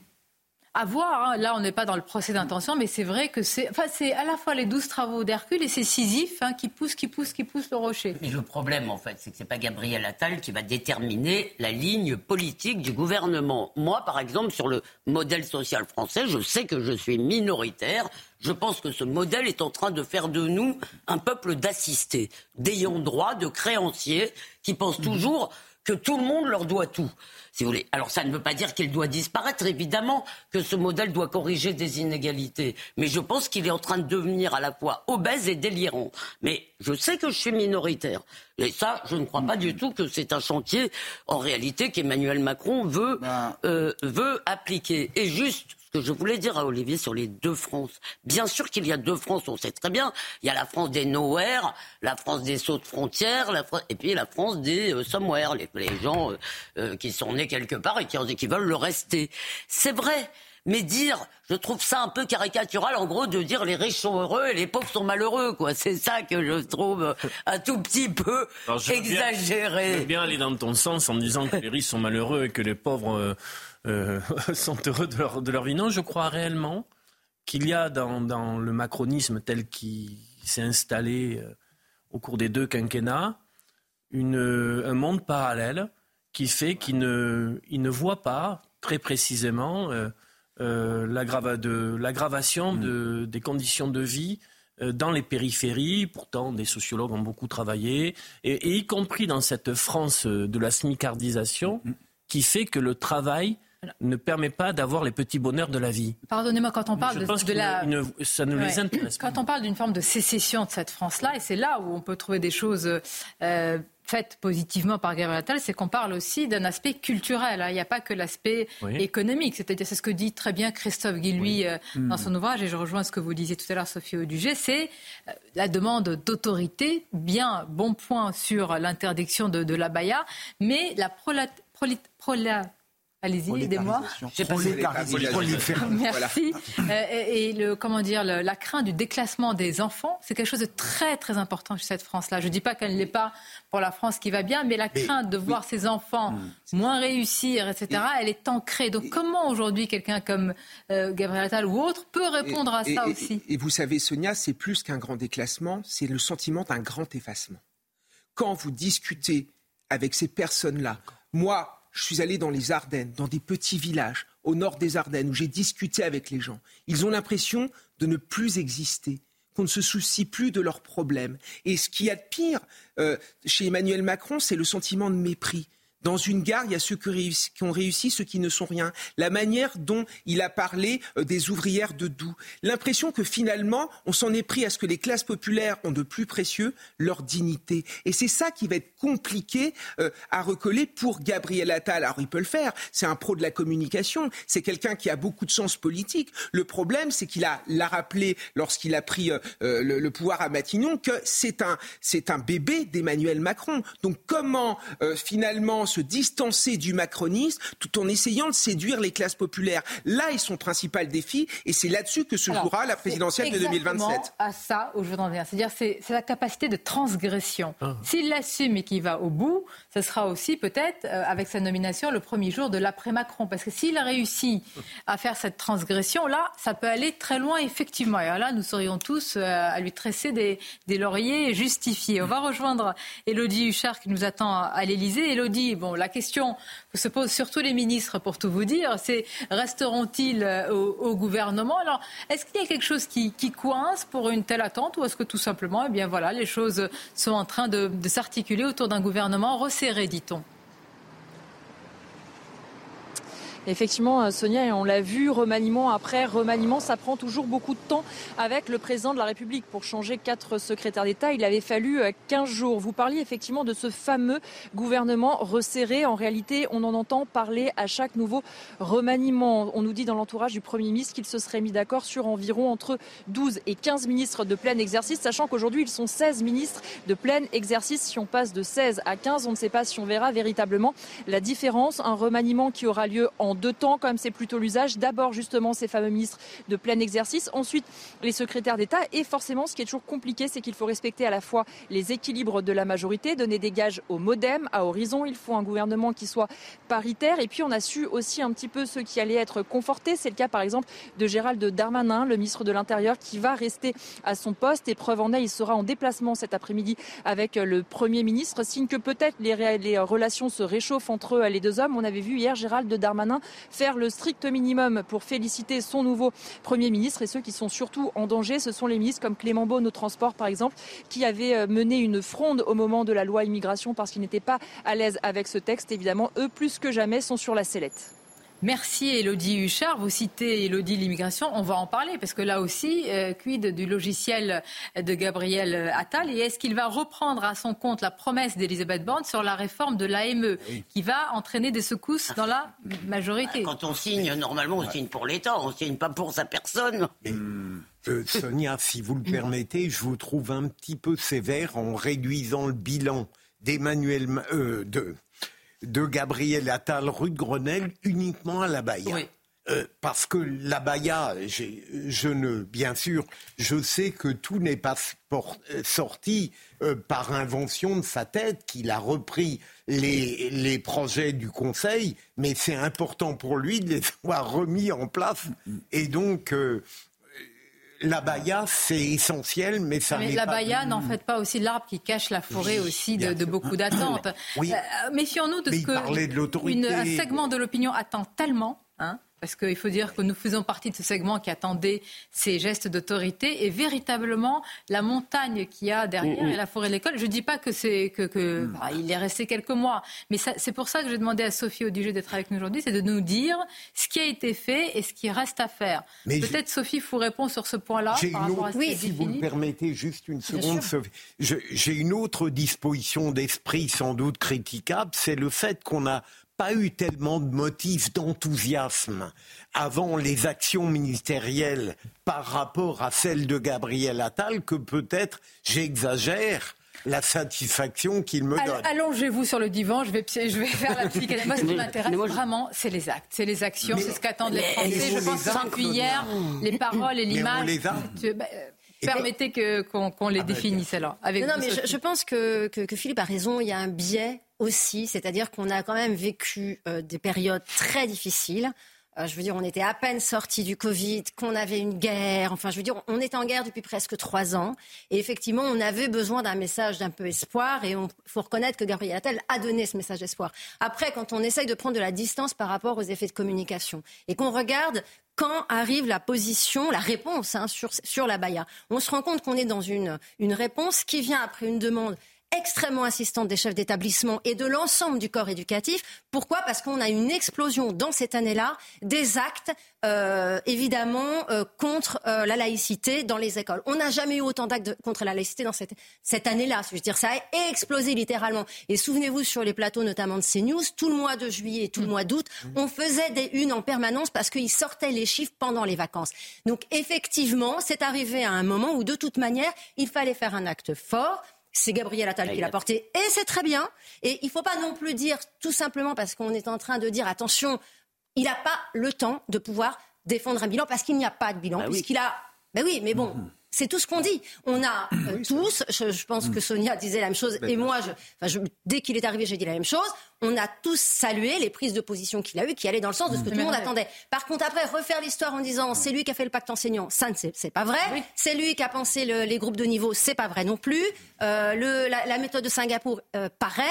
à voir. Hein. Là, on n'est pas dans le procès d'intention, mais c'est vrai que c'est, enfin, c'est à la fois les douze travaux d'Hercule et c'est Sisyphe hein, qui pousse, qui pousse, qui pousse le rocher. Mais le problème, en fait, c'est que c'est pas Gabriel Attal qui va déterminer la ligne politique du gouvernement. Moi, par exemple, sur le modèle social français, je sais que je suis minoritaire. Je pense que ce modèle est en train de faire de nous un peuple d'assistés, d'ayant droit, de créanciers, qui pensent toujours que tout le monde leur doit tout si vous voulez. Alors ça ne veut pas dire qu'il doit disparaître, évidemment que ce modèle doit corriger des inégalités, mais je pense qu'il est en train de devenir à la fois obèse et délirant. Mais je sais que je suis minoritaire. Et ça, je ne crois pas du tout que c'est un chantier, en réalité, qu'Emmanuel Macron veut, ben. euh, veut appliquer. Et juste que je voulais dire à Olivier sur les deux France. Bien sûr qu'il y a deux France, on sait très bien. Il y a la France des nowhere, la France des sauts de frontières, la et puis la France des euh, somewhere, les, gens euh, euh, qui sont nés quelque part et qui, qui veulent le rester. C'est vrai. Mais dire, je trouve ça un peu caricatural, en gros, de dire les riches sont heureux et les pauvres sont malheureux, quoi. C'est ça que je trouve un tout petit peu exagéré. je veux bien aller dans ton sens en disant que les riches sont malheureux et que les pauvres euh, sont heureux de leur, de leur, vie. Non, je crois réellement qu'il y a dans, le macronisme tel qu'il s'est installé euh, au cours des deux quinquennats un monde parallèle qui fait qu'il ne, ne voit pas très précisément l'aggravation mm. des conditions de vie dans les périphéries. Pourtant, des sociologues ont beaucoup travaillé, et, y compris dans cette France de la smicardisation, mm. qui fait que le travail ne permet pas d'avoir les petits bonheurs de la vie. Pardonnez-moi, quand on parle de, la... ça ne les intéresse pas. Quand on parle d'une forme de sécession de cette France-là, et c'est là où on peut trouver des choses euh, faites positivement par Gabriel Attal, c'est qu'on parle aussi d'un aspect culturel. Hein. Il n'y a pas que l'aspect économique. C'est-à-dire, c'est ce que dit très bien Christophe Guilluy euh, dans son ouvrage, et je rejoins ce que vous disiez tout à l'heure, Sophie Audugé, c'est euh, la demande d'autorité, bien bon point sur l'interdiction de, la baya, mais la prola, Allez-y, aidez-moi. Merci. Euh, et, le, comment dire, la crainte du déclassement des enfants, c'est quelque chose de très très important chez cette France-là. Je ne dis pas qu'elle n'est pas pour la France qui va bien, mais la crainte de voir ses enfants hmm. moins réussir, etc., elle est ancrée. Donc comment aujourd'hui quelqu'un comme euh, Gabriel Attal ou autre peut répondre à ça aussi? Et vous savez, Sonia, c'est plus qu'un grand déclassement, c'est le sentiment d'un grand effacement. Quand vous discutez avec ces personnes-là, moi, je suis allé dans les Ardennes, dans des petits villages au nord des Ardennes, où j'ai discuté avec les gens. Ils ont l'impression de ne plus exister qu'on ne se soucie plus de leurs problèmes. Et ce qu'il y a de pire euh, chez Emmanuel Macron, c'est le sentiment de mépris. Dans une gare, il y a ceux qui ont réussi, ceux qui ne sont rien. La manière dont il a parlé euh, des ouvrières de Doux. L'impression que finalement, on s'en est pris à ce que les classes populaires ont de plus précieux, leur dignité. Et c'est ça qui va être compliqué euh, à recoller pour Gabriel Attal. Alors il peut le faire, c'est un pro de la communication, c'est quelqu'un qui a beaucoup de sens politique. Le problème, c'est qu'il a l'a rappelé lorsqu'il a pris euh, le, pouvoir à Matignon que c'est un bébé d'Emmanuel Macron. Donc comment finalement se distancer du macronisme tout en essayant de séduire les classes populaires. Là est son principal défi et c'est là-dessus que se jouera la présidentielle de 2027. à ça où je veux en venir. C'est-à-dire c'est la capacité de transgression. Ah. S'il l'assume et qu'il va au bout, ce sera aussi peut-être euh, avec sa nomination le premier jour de l'après-Macron. Parce que s'il a réussi à faire cette transgression-là, ça peut aller très loin effectivement. Et là, nous serions tous euh, à lui tresser des, des lauriers justifiés. On va rejoindre Elodie Huchard qui nous attend à l'Elysée. Elodie, bon, la question que se posent surtout les ministres, pour tout vous dire, c'est resteront-ils euh, au, gouvernement? Alors, est-ce qu'il y a quelque chose qui, coince pour une telle attente ou est-ce que tout simplement, eh bien voilà, les choses sont en train de, de s'articuler autour d'un gouvernement resserré, dit-on? Effectivement, euh, Sonia, et on l'a vu, remaniement après remaniement, ça prend toujours beaucoup de temps avec le président de la République. Pour changer quatre secrétaires d'État, il avait fallu 15 euh, jours. Vous parliez effectivement de ce fameux gouvernement resserré. En réalité, on en entend parler à chaque nouveau remaniement. On nous dit dans l'entourage du Premier ministre qu'il se serait mis d'accord sur environ entre 12 et 15 ministres de plein exercice, sachant qu'aujourd'hui, ils sont 16 ministres de plein exercice. Si on passe de 16 à 15, on ne sait pas si on verra véritablement la différence. Un remaniement qui aura lieu en deux temps, comme c'est plutôt l'usage. D'abord, justement, ces fameux ministres de plein exercice. Ensuite, les secrétaires d'État. Et forcément, ce qui est toujours compliqué, c'est qu'il faut respecter à la fois les équilibres de la majorité, donner des gages au Modem, à Horizon. Il faut un gouvernement qui soit paritaire. Et puis, on a su aussi un petit peu ceux qui allaient être confortés. C'est le cas, par exemple, de Gérald Darmanin, le ministre de l'Intérieur, qui va rester à son poste. Et preuve en est, il sera en déplacement cet après-midi avec le Premier ministre. Signe que peut-être les, les relations se réchauffent entre les deux hommes. On avait vu hier Gérald Darmanin faire le strict minimum pour féliciter son nouveau Premier ministre. Et ceux qui sont surtout en danger, ce sont les ministres comme Clément Beaune au transport, par exemple, qui avaient euh, mené une fronde au moment de la loi immigration parce qu'ils n'étaient pas à l'aise avec ce texte. Évidemment, eux, plus que jamais, sont sur la sellette. Merci Elodie Huchard. Vous citez Elodie l'immigration. On va en parler parce que là aussi, euh, quid du logiciel de Gabriel Attal? Et est-ce qu'il va reprendre à son compte la promesse d'Elisabeth Borne sur la réforme de l'AME qui va entraîner des secousses dans la majorité? Quand on signe, normalement, on signe pour l'État, on signe pas pour sa personne. Euh, Sonia, si vous le permettez, je vous trouve un petit peu sévère en réduisant le bilan d'Emmanuel euh, de de Gabriel Attal rue de Grenelle uniquement à la Baïa. Euh, parce que la Baïa, je ne, bien sûr, je sais que tout n'est pas euh, sorti euh, par invention de sa tête, qu'il a repris les, les, projets du Conseil, mais c'est important pour lui de les avoir remis en place. Et donc, la baya, c'est essentiel, mais ça mais la baya n'en fait pas aussi l'arbre qui cache la forêt aussi de, beaucoup d'attentes. Oui. Euh, méfions-nous de ce que un segment de l'opinion attend tellement. Hein, parce qu'il faut dire que nous faisons partie de ce segment qui attendait ces gestes d'autorité et véritablement la montagne qu'il y a derrière mm, mm. et la forêt de l'école. Je ne dis pas que c'est que, que mm. bah, il est resté quelques mois, mais c'est pour ça que j'ai demandé à Sophie Audigé d'être avec nous aujourd'hui, c'est de nous dire ce qui a été fait et ce qui reste à faire. Peut-être Sophie vous répond sur ce point-là. Oui, si vous me permettez juste une seconde, Sophie. J'ai une autre disposition d'esprit sans doute critiquable, c'est le fait qu'on a pas eu tellement de motifs d'enthousiasme avant les actions ministérielles par rapport à celles de Gabriel Attal que peut-être j'exagère la satisfaction qu'il me donne. Allongez-vous sur le divan, je vais, je vais faire la psychanalyse. Moi, ce qui m'intéresse vraiment, c'est les actes, c'est les actions, c'est ce qu'attendent les Français. Je pense que depuis hier, les paroles et l'image. Bah, euh, permettez qu'on les ah, bah, définisse alors. Avec non, mais je, pense que, que, Philippe a raison. Il y a un biais aussi, c'est-à-dire qu'on a quand même vécu euh, des périodes très difficiles. Euh, je veux dire, on était à peine sorti du Covid, qu'on avait une guerre. Enfin, je veux dire, on était en guerre depuis presque trois ans. Et effectivement, on avait besoin d'un message d'un peu espoir. Et il faut reconnaître que Gabriel Attal a donné ce message d'espoir. Après, quand on essaye de prendre de la distance par rapport aux effets de communication et qu'on regarde quand arrive la position, la réponse hein, sur, sur la Baïa, on se rend compte qu'on est dans une, une réponse qui vient après une demande extrêmement insistante des chefs d'établissement et de l'ensemble du corps éducatif. Pourquoi? Parce qu'on a une explosion dans cette année-là des actes, euh, évidemment, euh, contre euh, la laïcité dans les écoles. On n'a jamais eu autant d'actes contre la laïcité dans cette, cette année-là. Je veux dire, ça a explosé littéralement. Et souvenez-vous, sur les plateaux notamment de CNews, tout le mois de juillet et tout le mmh. mois d'août, on faisait des unes en permanence parce qu'ils sortaient les chiffres pendant les vacances. Donc effectivement, c'est arrivé à un moment où, de toute manière, il fallait faire un acte fort c'est Gabriel Attal qui l'a porté et c'est très bien. Et il ne faut pas non plus dire tout simplement parce qu'on est en train de dire attention, il n'a pas le temps de pouvoir défendre un bilan parce qu'il n'y a pas de bilan, bah puisqu'il a. Ben oui, mais bon, mmh. C'est tout ce qu'on dit. On a euh, tous, je, pense que Sonia disait la même chose, et moi, dès qu'il est arrivé, j'ai dit la même chose. On a tous salué les prises de position qu'il a eues, qui allaient dans le sens de ce que tout le monde attendait. Par contre, après, refaire l'histoire en disant c'est lui qui a fait le pacte enseignant, ça, c'est pas vrai. C'est lui qui a pensé les groupes de niveau, c'est pas vrai non plus. Euh, la, méthode de Singapour, euh, pareil.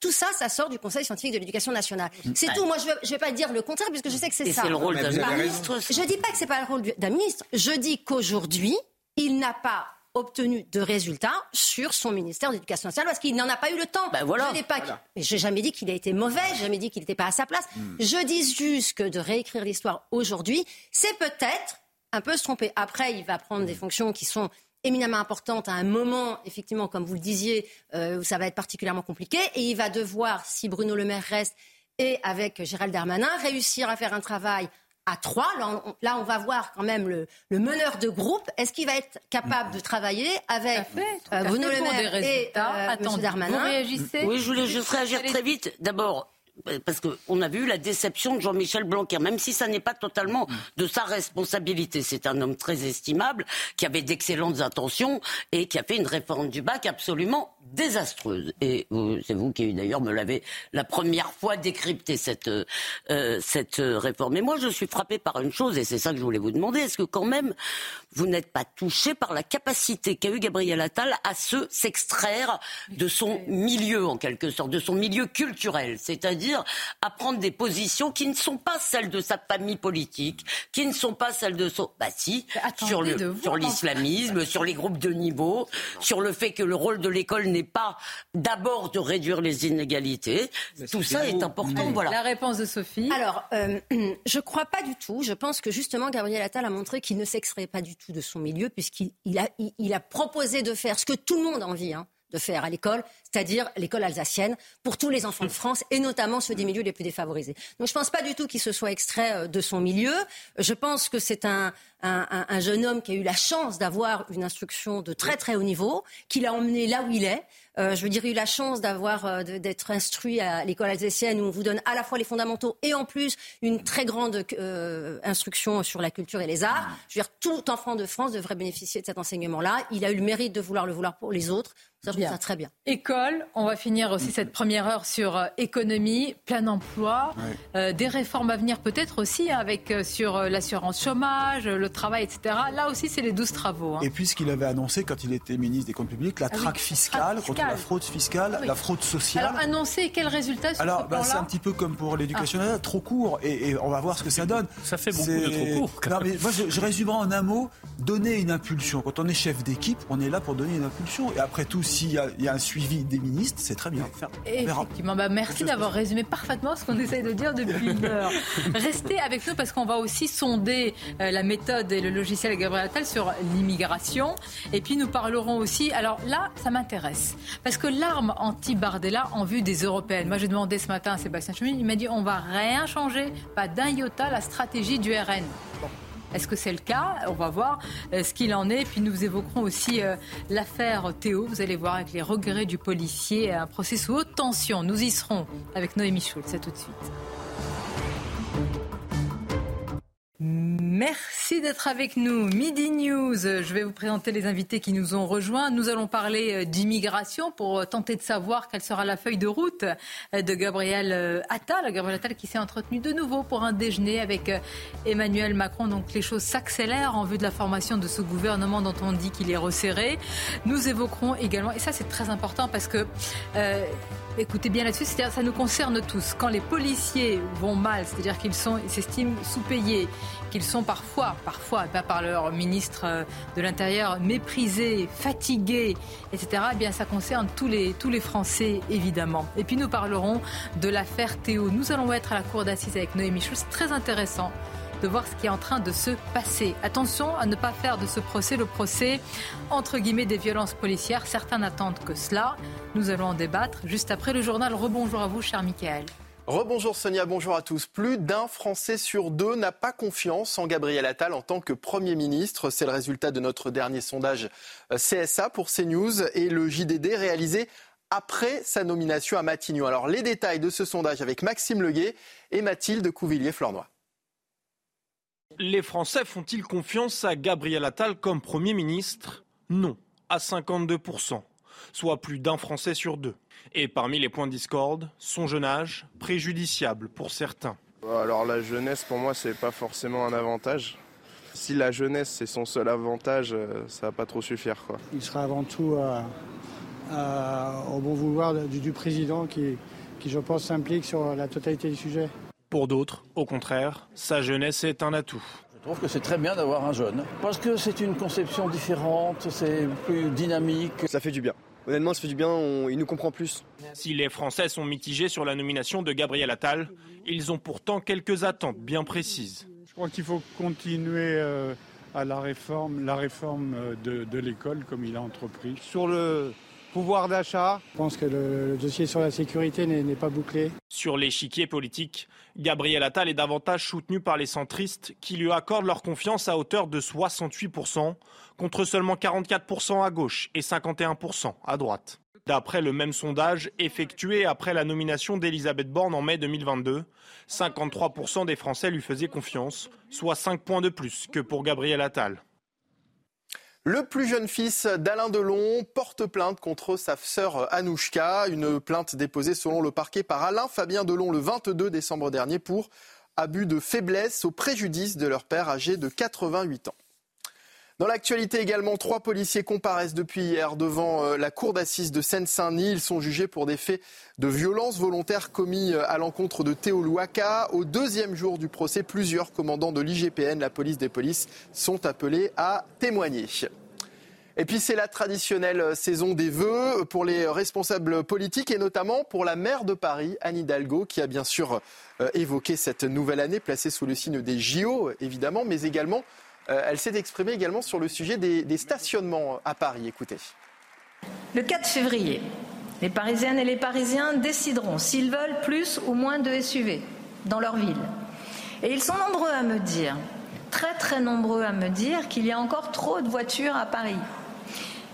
Tout ça, ça sort du Conseil scientifique de l'éducation nationale. C'est tout. Moi, je ne vais, pas dire le contraire, puisque je sais que c'est ça. C'est le rôle d'un ministre. Je dis pas que c'est pas le rôle d'un ministre. Je dis qu'aujourd'hui, il n'a pas obtenu de résultats sur son ministère de l'Éducation nationale parce qu'il n'en a pas eu le temps. Ben voilà, je n'ai pas, j'ai jamais dit qu'il a été mauvais, j'ai jamais dit qu'il n'était pas à sa place. Hmm. Je dis juste que de réécrire l'histoire aujourd'hui, c'est peut-être un peu se tromper. Après, il va prendre des hmm. fonctions qui sont éminemment importantes à un moment, effectivement, comme vous le disiez, euh, où ça va être particulièrement compliqué, et il va devoir, si Bruno Le Maire reste, et avec Gérald Darmanin, réussir à faire un travail à trois. Là on, va voir quand même le, meneur de groupe. Est-ce qu'il va être capable de travailler avec euh, Bruno Le Maire et euh, M. Darmanin Vous réagissez Oui, je voulais juste réagir très vite. D'abord, parce qu'on a vu la déception de Jean-Michel Blanquer, même si ça n'est pas totalement de sa responsabilité. C'est un homme très estimable, qui avait d'excellentes intentions et qui a fait une réforme du bac absolument désastreuse. Et c'est vous qui d'ailleurs me l'avez la première fois décrypté cette, euh, cette réforme. Et moi, je suis frappé par une chose, et c'est ça que je voulais vous demander. Est-ce que quand même, vous n'êtes pas touché par la capacité qu'a eu Gabriel Attal à se s'extraire de son milieu, en quelque sorte, de son milieu culturel, c'est-à-dire à prendre des positions qui ne sont pas celles de sa famille politique, qui ne sont pas celles de son... Bah si, sur, sur l'islamisme, sur les groupes de niveau, sur le fait que le rôle de l'école n'est pas d'abord de réduire les inégalités. Tout ça est important. Voilà. La réponse de Sophie? Alors, euh, je ne crois pas du tout. Je pense que justement, Gabriel Attal a montré qu'il ne s'extrait pas du tout de son milieu, puisqu'il a, il, a proposé de faire ce que tout le monde a envie. Hein, de faire à l'école, c'est-à-dire l'école alsacienne, pour tous les enfants de France, et notamment ceux des milieux les plus défavorisés. Donc je ne pense pas du tout qu'il se soit extrait euh, de son milieu. Je pense que c'est un, un, jeune homme qui a eu la chance d'avoir une instruction de très très haut niveau, qui l'a emmené là où il est. Euh, je veux dire, il a eu la chance d'avoir euh, d'être instruit à l'école alsacienne où on vous donne à la fois les fondamentaux et en plus une très grande euh, instruction sur la culture et les arts. Je veux dire, tout enfant de France devrait bénéficier de cet enseignement-là. Il a eu le mérite de vouloir le vouloir pour les autres. Ça, je ça très bien. École, on va finir aussi cette première heure sur euh, économie, plein emploi, euh, des réformes à venir peut-être aussi avec euh, sur l'assurance chômage, le travail, etc. Là aussi, c'est les 12 travaux. Hein. Et puis ce qu'il avait annoncé quand il était ministre des Comptes publics, la ah traque fiscale contre la fraude fiscale, ah la fraude sociale. Alors annoncé, quels résultats sur Alors, bah, c'est un petit peu comme pour l'éducation ah. trop court et, on va voir ce que ça donne. Ça fait beaucoup de trop court. Non, mais moi, je, je résumerai en un mot donner une impulsion. Quand on est chef d'équipe, on est là pour donner une impulsion. Et après tout, s'il y, a un suivi des ministres, c'est très bien. Effectivement, bah merci d'avoir résumé parfaitement ce qu'on essaye de dire depuis une heure. Restez avec nous parce qu'on va aussi sonder euh, la méthode et le logiciel Gabriel Attal sur l'immigration. Et puis nous parlerons aussi, alors là, ça m'intéresse, parce que l'arme anti-Bardella en vue des européennes. Moi, j'ai demandé ce matin à Sébastien Chemin, il m'a dit on va rien changer, pas d'un iota la stratégie du RN. Est-ce que c'est le cas? On va voir euh, ce qu'il en est. Puis nous évoquerons aussi euh, l'affaire Théo. Vous allez voir avec les regrets du policier, un procès sous haute tension. Nous y serons avec Noémie Schultz. C'est tout de suite. Merci d'être avec nous. Midi News, je vais vous présenter les invités qui nous ont rejoints. Nous allons parler euh, d'immigration pour euh, tenter de savoir quelle sera la feuille de route euh, de Gabriel Attal. Gabriel Attal qui s'est entretenu de nouveau pour un déjeuner avec Emmanuel Macron. Donc les choses s'accélèrent en vue de la formation de ce gouvernement dont on dit qu'il est resserré. Nous évoquerons également, et ça c'est très important parce que écoutez bien là-dessus, c'est-à-dire ça nous concerne tous. Quand les policiers vont mal, c'est-à-dire qu'ils s'estiment sous-payés, qu'ils sont parfois, parfois, pas par leur ministre euh, de l'Intérieur, méprisés, fatigués, etc., eh bien ça concerne tous les, tous les Français, évidemment. Et puis nous parlerons de l'affaire Théo. Nous allons être à la cour d'assises avec Noémie Schultz. C'est très intéressant de voir ce qui est en train de se passer. Attention à ne pas faire de ce procès le procès, entre guillemets, des violences policières. Certains n'attendent que cela. Nous allons en débattre juste après le journal. Rebonjour à vous, cher Michael. Rebonjour Sonia, bonjour à tous. Plus d'un Français sur deux n'a pas confiance en Gabriel Attal en tant que Premier ministre. C'est le résultat de notre dernier sondage euh, CSA pour CNews et le JDD réalisé après sa nomination à Matignon. Alors les détails de ce sondage avec Maxime Leguet et Mathilde Couvillier-Flornois. Les Français font-ils confiance à Gabriel Attal comme Premier ministre? Non, à 52%, soit plus d'un Français sur deux. Et parmi les points de discorde, son jeune âge, préjudiciable pour certains. Alors la jeunesse, pour moi, c'est pas forcément un avantage. Si la jeunesse, c'est son seul avantage, euh, ça va pas trop suffire. Quoi. Il sera avant tout au bon vouloir du, président qui, qui, je pense, s'implique sur la totalité du sujet. Pour d'autres, au contraire, sa jeunesse est un atout. Je trouve que c'est très bien d'avoir un jeune, parce que c'est une conception différente, c'est plus dynamique. Ça fait du bien. Honnêtement, ça fait du bien, il nous comprend plus. Si les Français sont mitigés sur la nomination de Gabriel Attal, ils ont pourtant quelques attentes bien précises. Je crois qu'il faut continuer euh, à la réforme, la réforme euh, de, de l'école comme il a entrepris. Sur le pouvoir d'achat. Je pense que le, dossier sur la sécurité n'est pas bouclé. Sur l'échiquier politique, Gabriel Attal est davantage soutenu par les centristes qui lui accordent leur confiance à hauteur de 68%, contre seulement 44% à gauche et 51% à droite. D'après le même sondage effectué après la nomination d'Elisabeth Borne en mai 2022, 53% des Français lui faisaient confiance, soit 5 points de plus que pour Gabriel Attal. Le plus jeune fils d'Alain Delon porte plainte contre sa sœur Anouchka, une plainte déposée selon le parquet par Alain Fabien Delon le 22 décembre dernier pour abus de faiblesse au préjudice de leur père âgé de 88 ans. Dans l'actualité également, trois policiers comparaissent depuis hier devant euh, la cour d'assises de Seine-Saint-Denis. Ils sont jugés pour des faits de violence volontaire commis euh, à l'encontre de Théo Louaka. Au deuxième jour du procès, plusieurs commandants de l'IGPN, la police des polices, sont appelés à témoigner. Et puis c'est la traditionnelle euh, saison des vœux pour les responsables politiques et notamment pour la maire de Paris, Anne Hidalgo, qui a bien sûr évoqué cette nouvelle année placée sous le signe des JO, évidemment, mais également elle s'est exprimée également sur le sujet des, stationnements à Paris. Écoutez. Le 4 février, les Parisiennes et les Parisiens décideront s'ils veulent plus ou moins de SUV dans leur ville. Et ils sont nombreux à me dire, très très nombreux à me dire qu'il y a encore trop de voitures à Paris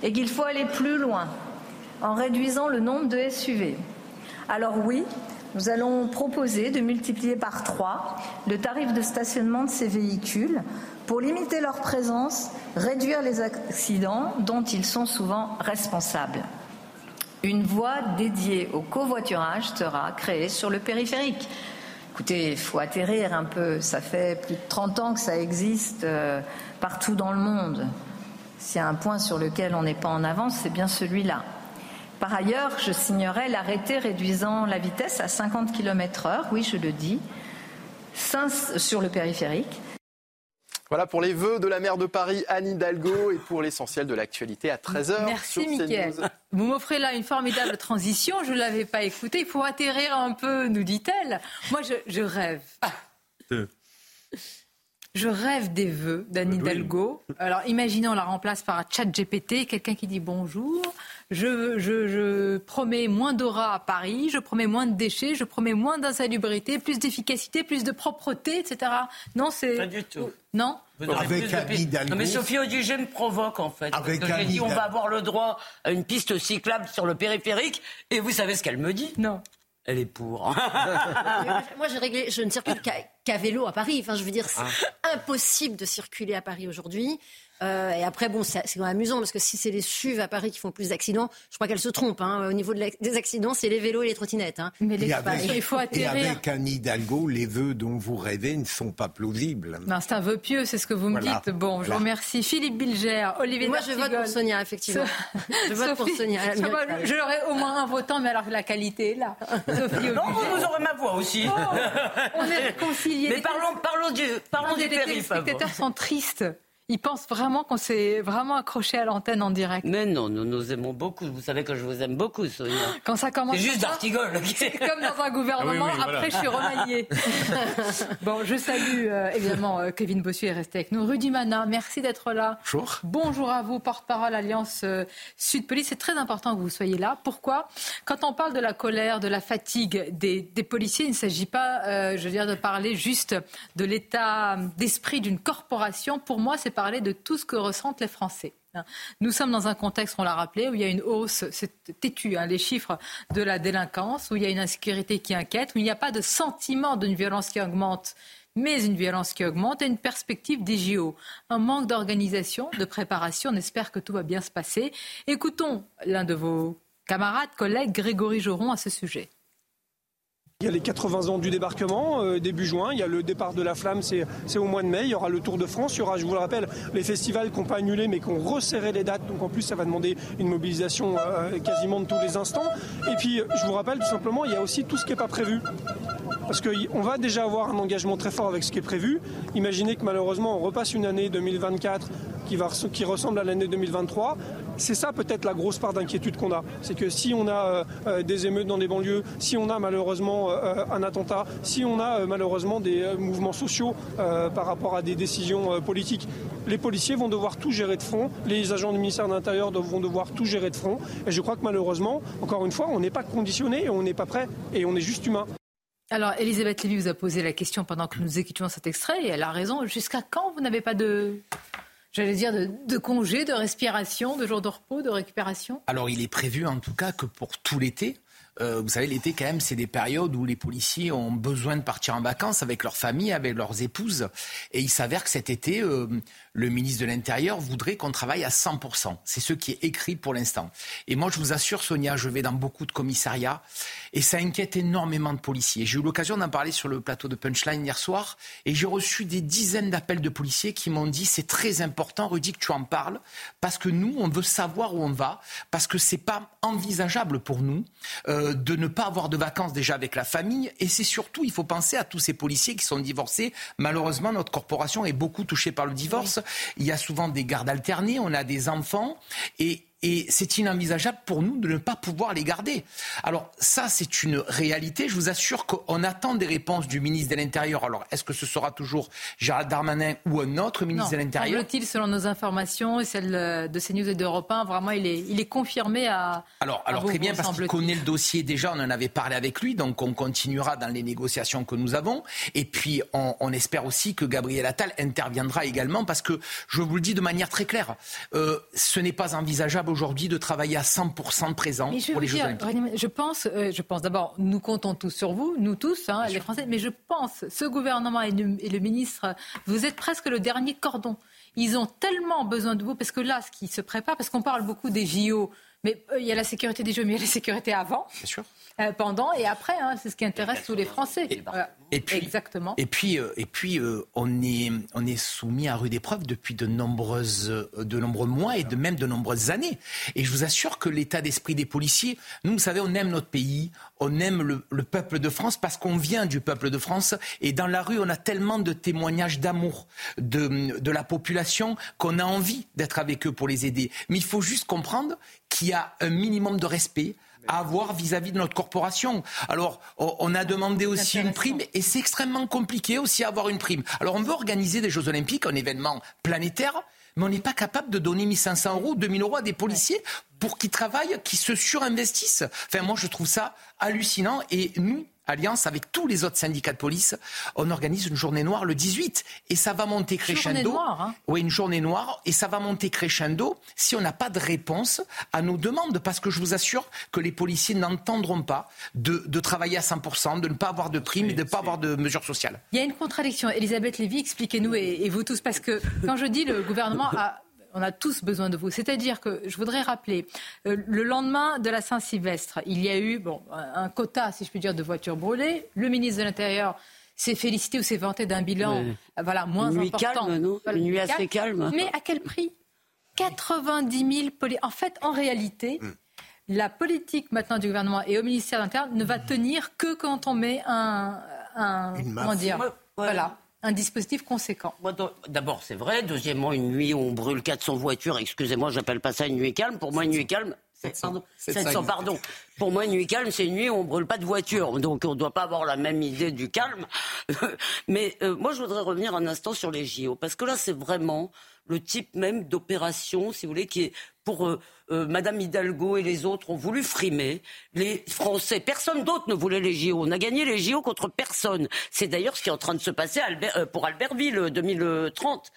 et qu'il faut aller plus loin en réduisant le nombre de SUV. Alors oui, nous allons proposer de multiplier par trois le tarif de stationnement de ces véhicules pour limiter leur présence, réduire les accidents dont ils sont souvent responsables. Une voie dédiée au covoiturage sera créée sur le périphérique. Écoutez, il faut atterrir un peu. Ça fait plus de 30 ans que ça existe euh, partout dans le monde. S'il y a un point sur lequel on n'est pas en avance, c'est bien celui-là. Par ailleurs, je signerai l'arrêté réduisant la vitesse à 50 km/h, oui, je le dis, sur le périphérique. Voilà pour les vœux de la maire de Paris, Anne Hidalgo, et pour l'essentiel de l'actualité à 13h. Merci, Mickaël. Vous m'offrez là une formidable transition. Je ne l'avais pas écoutée. Il faut atterrir un peu, nous dit-elle. Moi, je, rêve. Ah. Je rêve des vœux d'Anne Hidalgo. Alors, imaginons, on la remplace par un chat GPT, quelqu'un qui dit bonjour. Je, je, promets moins d'aura à Paris, je promets moins de déchets, je promets moins d'insalubrité, plus d'efficacité, plus de propreté, etc. Non, c'est. Pas du tout. Non Avec. Non, mais Sophie Audigé me provoque, en fait. Avec Anne dit on va avoir le droit à une piste cyclable sur le périphérique. Et vous savez ce qu'elle me dit? Non elle est pour. Moi, j'ai réglé, je ne circule qu'à vélo à Paris. Enfin, je veux dire, c'est ah. impossible de circuler à Paris aujourd'hui. Euh, et après, bon, c'est quand même amusant parce que si c'est les SUV à Paris qui font plus d'accidents, je crois qu'elle se trompe. Hein. Au niveau des accidents, c'est les vélos et les trottinettes. Hein. Mais les, il faut atterrir. Et avec un Hidalgo, les vœux dont vous rêvez ne sont pas plausibles. Non, c'est un vœu pieux, c'est ce que vous me dites. Bon, je vous remercie. Philippe Bilger, Olivier Moi, je vote pour Sonia, effectivement. je vote pour Sonia. je l'aurais au moins un votant, mais alors la qualité est là. Sophie non, vous aurez ma voix aussi. Oh, on est réconciliés. Mais parlons, parlons du, parlons du Les spectateurs sont tristes. Ils pensent vraiment qu'on s'est vraiment accroché à l'antenne en direct. Mais non, nous nous aimons beaucoup. Vous savez que je vous aime beaucoup, Sonia. Quand ça commence. C'est juste d'artigole. C'est comme dans un gouvernement. Ah Après, je suis remaniée. bon, je salue euh, évidemment euh, Kevin Bossuet est resté avec nous. Rudy Mana, merci d'être là. Bonjour. Bonjour à vous, porte-parole Alliance euh, Sud Police. C'est très important que vous soyez là. Pourquoi? Quand on parle de la colère, de la fatigue des, des policiers, il ne s'agit pas, je veux dire, de parler juste de l'état d'esprit d'une corporation. Pour moi, c'est parler de tout ce que ressentent les Français. Nous sommes dans un contexte, on l'a rappelé, où il y a une hausse, c'est têtu, hein, les chiffres de la délinquance, où il y a une insécurité qui inquiète, où il n'y a pas de sentiment d'une violence qui augmente, mais une violence qui augmente et une perspective des JO. Un manque d'organisation, de préparation. On espère que tout va bien se passer. Écoutons l'un de vos camarades, collègues, Grégory Joron, à ce sujet. Il y a les 80 ans du débarquement, euh, début juin. Il y a le départ de la flamme, c'est au mois de mai. Il y aura le Tour de France. Il y aura, je vous le rappelle, les festivals qui n'ont pas annulé mais qui ont resserré les dates. Donc en plus, ça va demander une mobilisation euh, quasiment de tous les instants. Et puis, je vous rappelle tout simplement, il y a aussi tout ce qui n'est pas prévu. Parce qu'on va déjà avoir un engagement très fort avec ce qui est prévu. Imaginez que malheureusement, on repasse une année 2024 qui, ressemble à l'année 2023. C'est ça peut-être la grosse part d'inquiétude qu'on a. C'est que si on a euh, des émeutes dans des banlieues, si on a malheureusement euh, un attentat, si on a malheureusement des mouvements sociaux par rapport à des décisions politiques, les policiers vont devoir tout gérer de front, les agents du ministère de l'Intérieur vont devoir tout gérer de front. Et je crois que malheureusement, encore une fois, on n'est pas conditionné, on n'est pas prêt et on est juste humain. Alors, Elisabeth Lévy vous a posé la question pendant que nous écoutions cet extrait et elle a raison. Jusqu'à quand vous n'avez pas de j'allais dire, de, de congés, de respiration, de jours de repos, de récupération? Alors il est prévu en tout cas que pour tout l'été, euh, vous savez, l'été, quand même, c'est des périodes où les policiers ont besoin de partir en vacances avec leur famille, avec leurs épouses. Et il s'avère que cet été, euh, le ministre de l'Intérieur voudrait qu'on travaille à 100%. C'est ce qui est écrit pour l'instant. Et moi, je vous assure, Sonia, je vais dans beaucoup de commissariats et ça inquiète énormément de policiers. J'ai eu l'occasion d'en parler sur le plateau de Punchline hier soir et j'ai reçu des dizaines d'appels de policiers qui m'ont dit c'est très important, Rudy, que tu en parles parce que nous, on veut savoir où on va, parce que c'est pas envisageable pour nous. Euh, de ne pas avoir de vacances déjà avec la famille. Et c'est surtout, il faut penser à tous ces policiers qui sont divorcés. Malheureusement, notre corporation est beaucoup touchée par le divorce. Il y a souvent des gardes alternés, on a des enfants. Et et c'est inenvisageable pour nous de ne pas pouvoir les garder. Alors ça, c'est une réalité. Je vous assure qu'on attend des réponses du ministre de l'Intérieur. Alors est-ce que ce sera toujours Gérald Darmanin ou un autre ministre de l'Intérieur Semble-t-il, selon nos informations et celles de CNews et d'Europe 1, vraiment, il est, il est confirmé à. Alors, alors très bien, parce qu'il connaît le dossier déjà, on en avait parlé avec lui, donc on continuera dans les négociations que nous avons. Et puis, on, on espère aussi que Gabriel Attal interviendra également, parce que je vous le dis de manière très claire, euh, ce n'est pas envisageable aujourd'hui de travailler à 100% de présent pour les Jeux Olympiques Je pense, euh, je pense d'abord, nous comptons tous sur vous, nous tous, hein, les Français, mais je pense, ce gouvernement et le, ministre, vous êtes presque le dernier cordon. Ils ont tellement besoin de vous, parce que là, ce qui se prépare, parce qu'on parle beaucoup des JO, Mais euh, il y a la sécurité des Jeux, mais il y a la sécurité avant. Bien sûr. Euh, pendant et après, hein, c'est ce qui intéresse tous les Français. Et, puis, Exactement. Et puis, euh, et puis on, est, on est soumis à rude épreuve depuis de, nombreuses, de nombreux mois et de même de nombreuses années. Et je vous assure que l'état d'esprit des policiers, nous, vous savez, on aime notre pays, on aime le, le peuple de France parce qu'on vient du peuple de France. Et dans la rue, on a tellement de témoignages d'amour de, de la population qu'on a envie d'être avec eux pour les aider. Mais il faut juste comprendre qu'il y a un minimum de respect à avoir vis-à-vis de notre corporation. Alors, on a demandé aussi une prime et c'est extrêmement compliqué aussi à avoir une prime. Alors, on veut organiser des Jeux Olympiques, un événement planétaire, mais on n'est pas capable de donner 1500 euros, 2000 euros à des policiers pour qu'ils travaillent, qu'ils se surinvestissent. Enfin, moi, je trouve ça hallucinant et nous, Alliance, avec tous les autres syndicats de police, on organise une journée noire le 18. Et ça va monter crescendo. Journée noire, hein. Oui, une journée noire. Et ça va monter crescendo si on n'a pas de réponse à nos demandes. Parce que je vous assure que les policiers n'entendront pas de, de, travailler à 100%, de ne pas avoir de primes et de ne pas avoir de mesures sociales. Il y a une contradiction. Elisabeth Lévy, expliquez-nous, et, et vous tous, parce que quand je dis le gouvernement a on a tous besoin de vous. C'est-à-dire que je voudrais rappeler, euh, le lendemain de la Saint-Sylvestre, il y a eu bon, un quota, si je puis dire, de voitures brûlées. Le ministre de l'Intérieur s'est félicité ou s'est vanté d'un bilan voilà, moins une nuit important. Calme, non une nuit assez calme. Mais à quel prix? 90 000 policiers. En fait, en réalité, hmm. la politique maintenant du gouvernement et au ministère de l'Intérieur ne va tenir que quand on met un. un comment dire Voilà un dispositif conséquent. D'abord, c'est vrai. Deuxièmement, une nuit où on brûle 400 voitures, excusez-moi, j'appelle pas ça une nuit calme. Pour moi, une nuit calme, 700, 700, pardon. Pour moi, une nuit calme, c'est une nuit où on brûle pas de voiture. Donc, on ne doit pas avoir la même idée du calme. Mais euh, moi, je voudrais revenir un instant sur les JO. Parce que là, c'est vraiment le type même d'opération, si vous voulez, qui est pour euh, euh, Madame Hidalgo et les autres ont voulu frimer les Français. Personne d'autre ne voulait les JO. On a gagné les JO contre personne. C'est d'ailleurs ce qui est en train de se passer euh, pour Albertville 2030.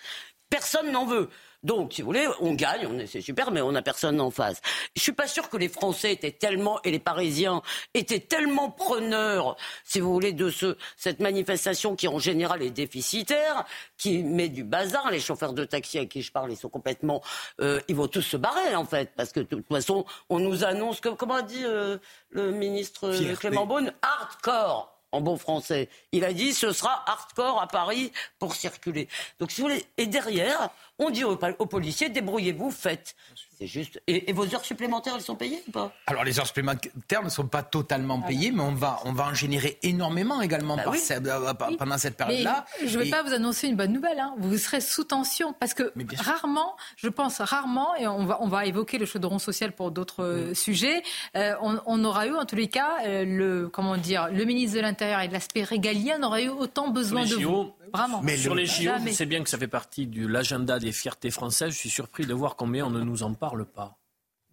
Personne n'en veut. Donc, si vous voulez, on gagne, on c'est super, mais on n'a personne en face. Je suis pas sûr que les Français étaient tellement et les Parisiens étaient tellement preneurs, si vous voulez, de ce, cette manifestation qui en général est déficitaire, qui met du bazar. Les chauffeurs de taxi à qui je parle, ils sont complètement, euh, ils vont tous se barrer en fait, parce que de toute façon, on nous annonce que, comment a dit euh, le ministre Clément Beaune, hardcore en bon français. Il a dit ce sera hardcore à Paris pour circuler. Donc si vous voulez, et derrière, on dit aux, policiers débrouillez-vous, faites. C'est juste. Et, vos heures supplémentaires, elles sont payées ou pas Alors les heures supplémentaires ne sont pas totalement payées, mais on va, on va en générer énormément également bah euh, pendant cette période-là. Je ne vais pas vous annoncer une bonne nouvelle. Hein. Vous serez sous tension parce que rarement, je pense rarement, et on va, on va évoquer le chaudron social pour d'autres euh, sujets. Euh, on, aura eu en tous les cas le comment dire, le ministre de l'Intérieur et de l'aspect régalien n'aura eu autant besoin de vous. Vraiment. Mais sur les JO, c'est bien que ça fait partie de l'agenda des fiertés françaises. Je suis surpris de voir combien on ne nous en parle pas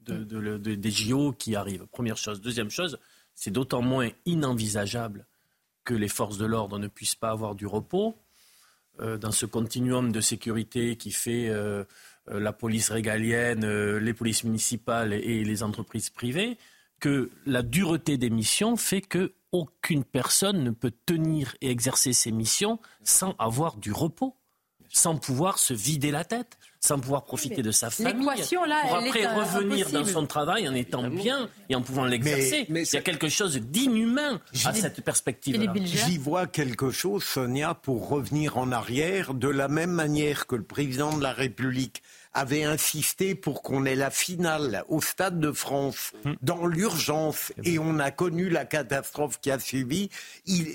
de, des JO qui arrivent. Première chose. Deuxième chose, c'est d'autant moins inenvisageable que les forces de l'ordre ne puissent pas avoir du repos euh, dans ce continuum de sécurité qui fait euh, euh, la police régalienne, les polices municipales et les entreprises privées, que la dureté des missions fait que aucune personne ne peut tenir et exercer ses missions sans avoir du repos, sans pouvoir se vider la tête, sans pouvoir profiter de sa famille. L'équation là, pour après revenir dans son travail en étant bien et en pouvant l'exercer. Il y a quelque chose d'inhumain à cette perspective. J'y vois quelque chose, Sonia, pour revenir en arrière, de la même manière que le président de la République avait insisté pour qu'on ait la finale au Stade de France hum. dans l'urgence et on a connu la catastrophe qui a suivi.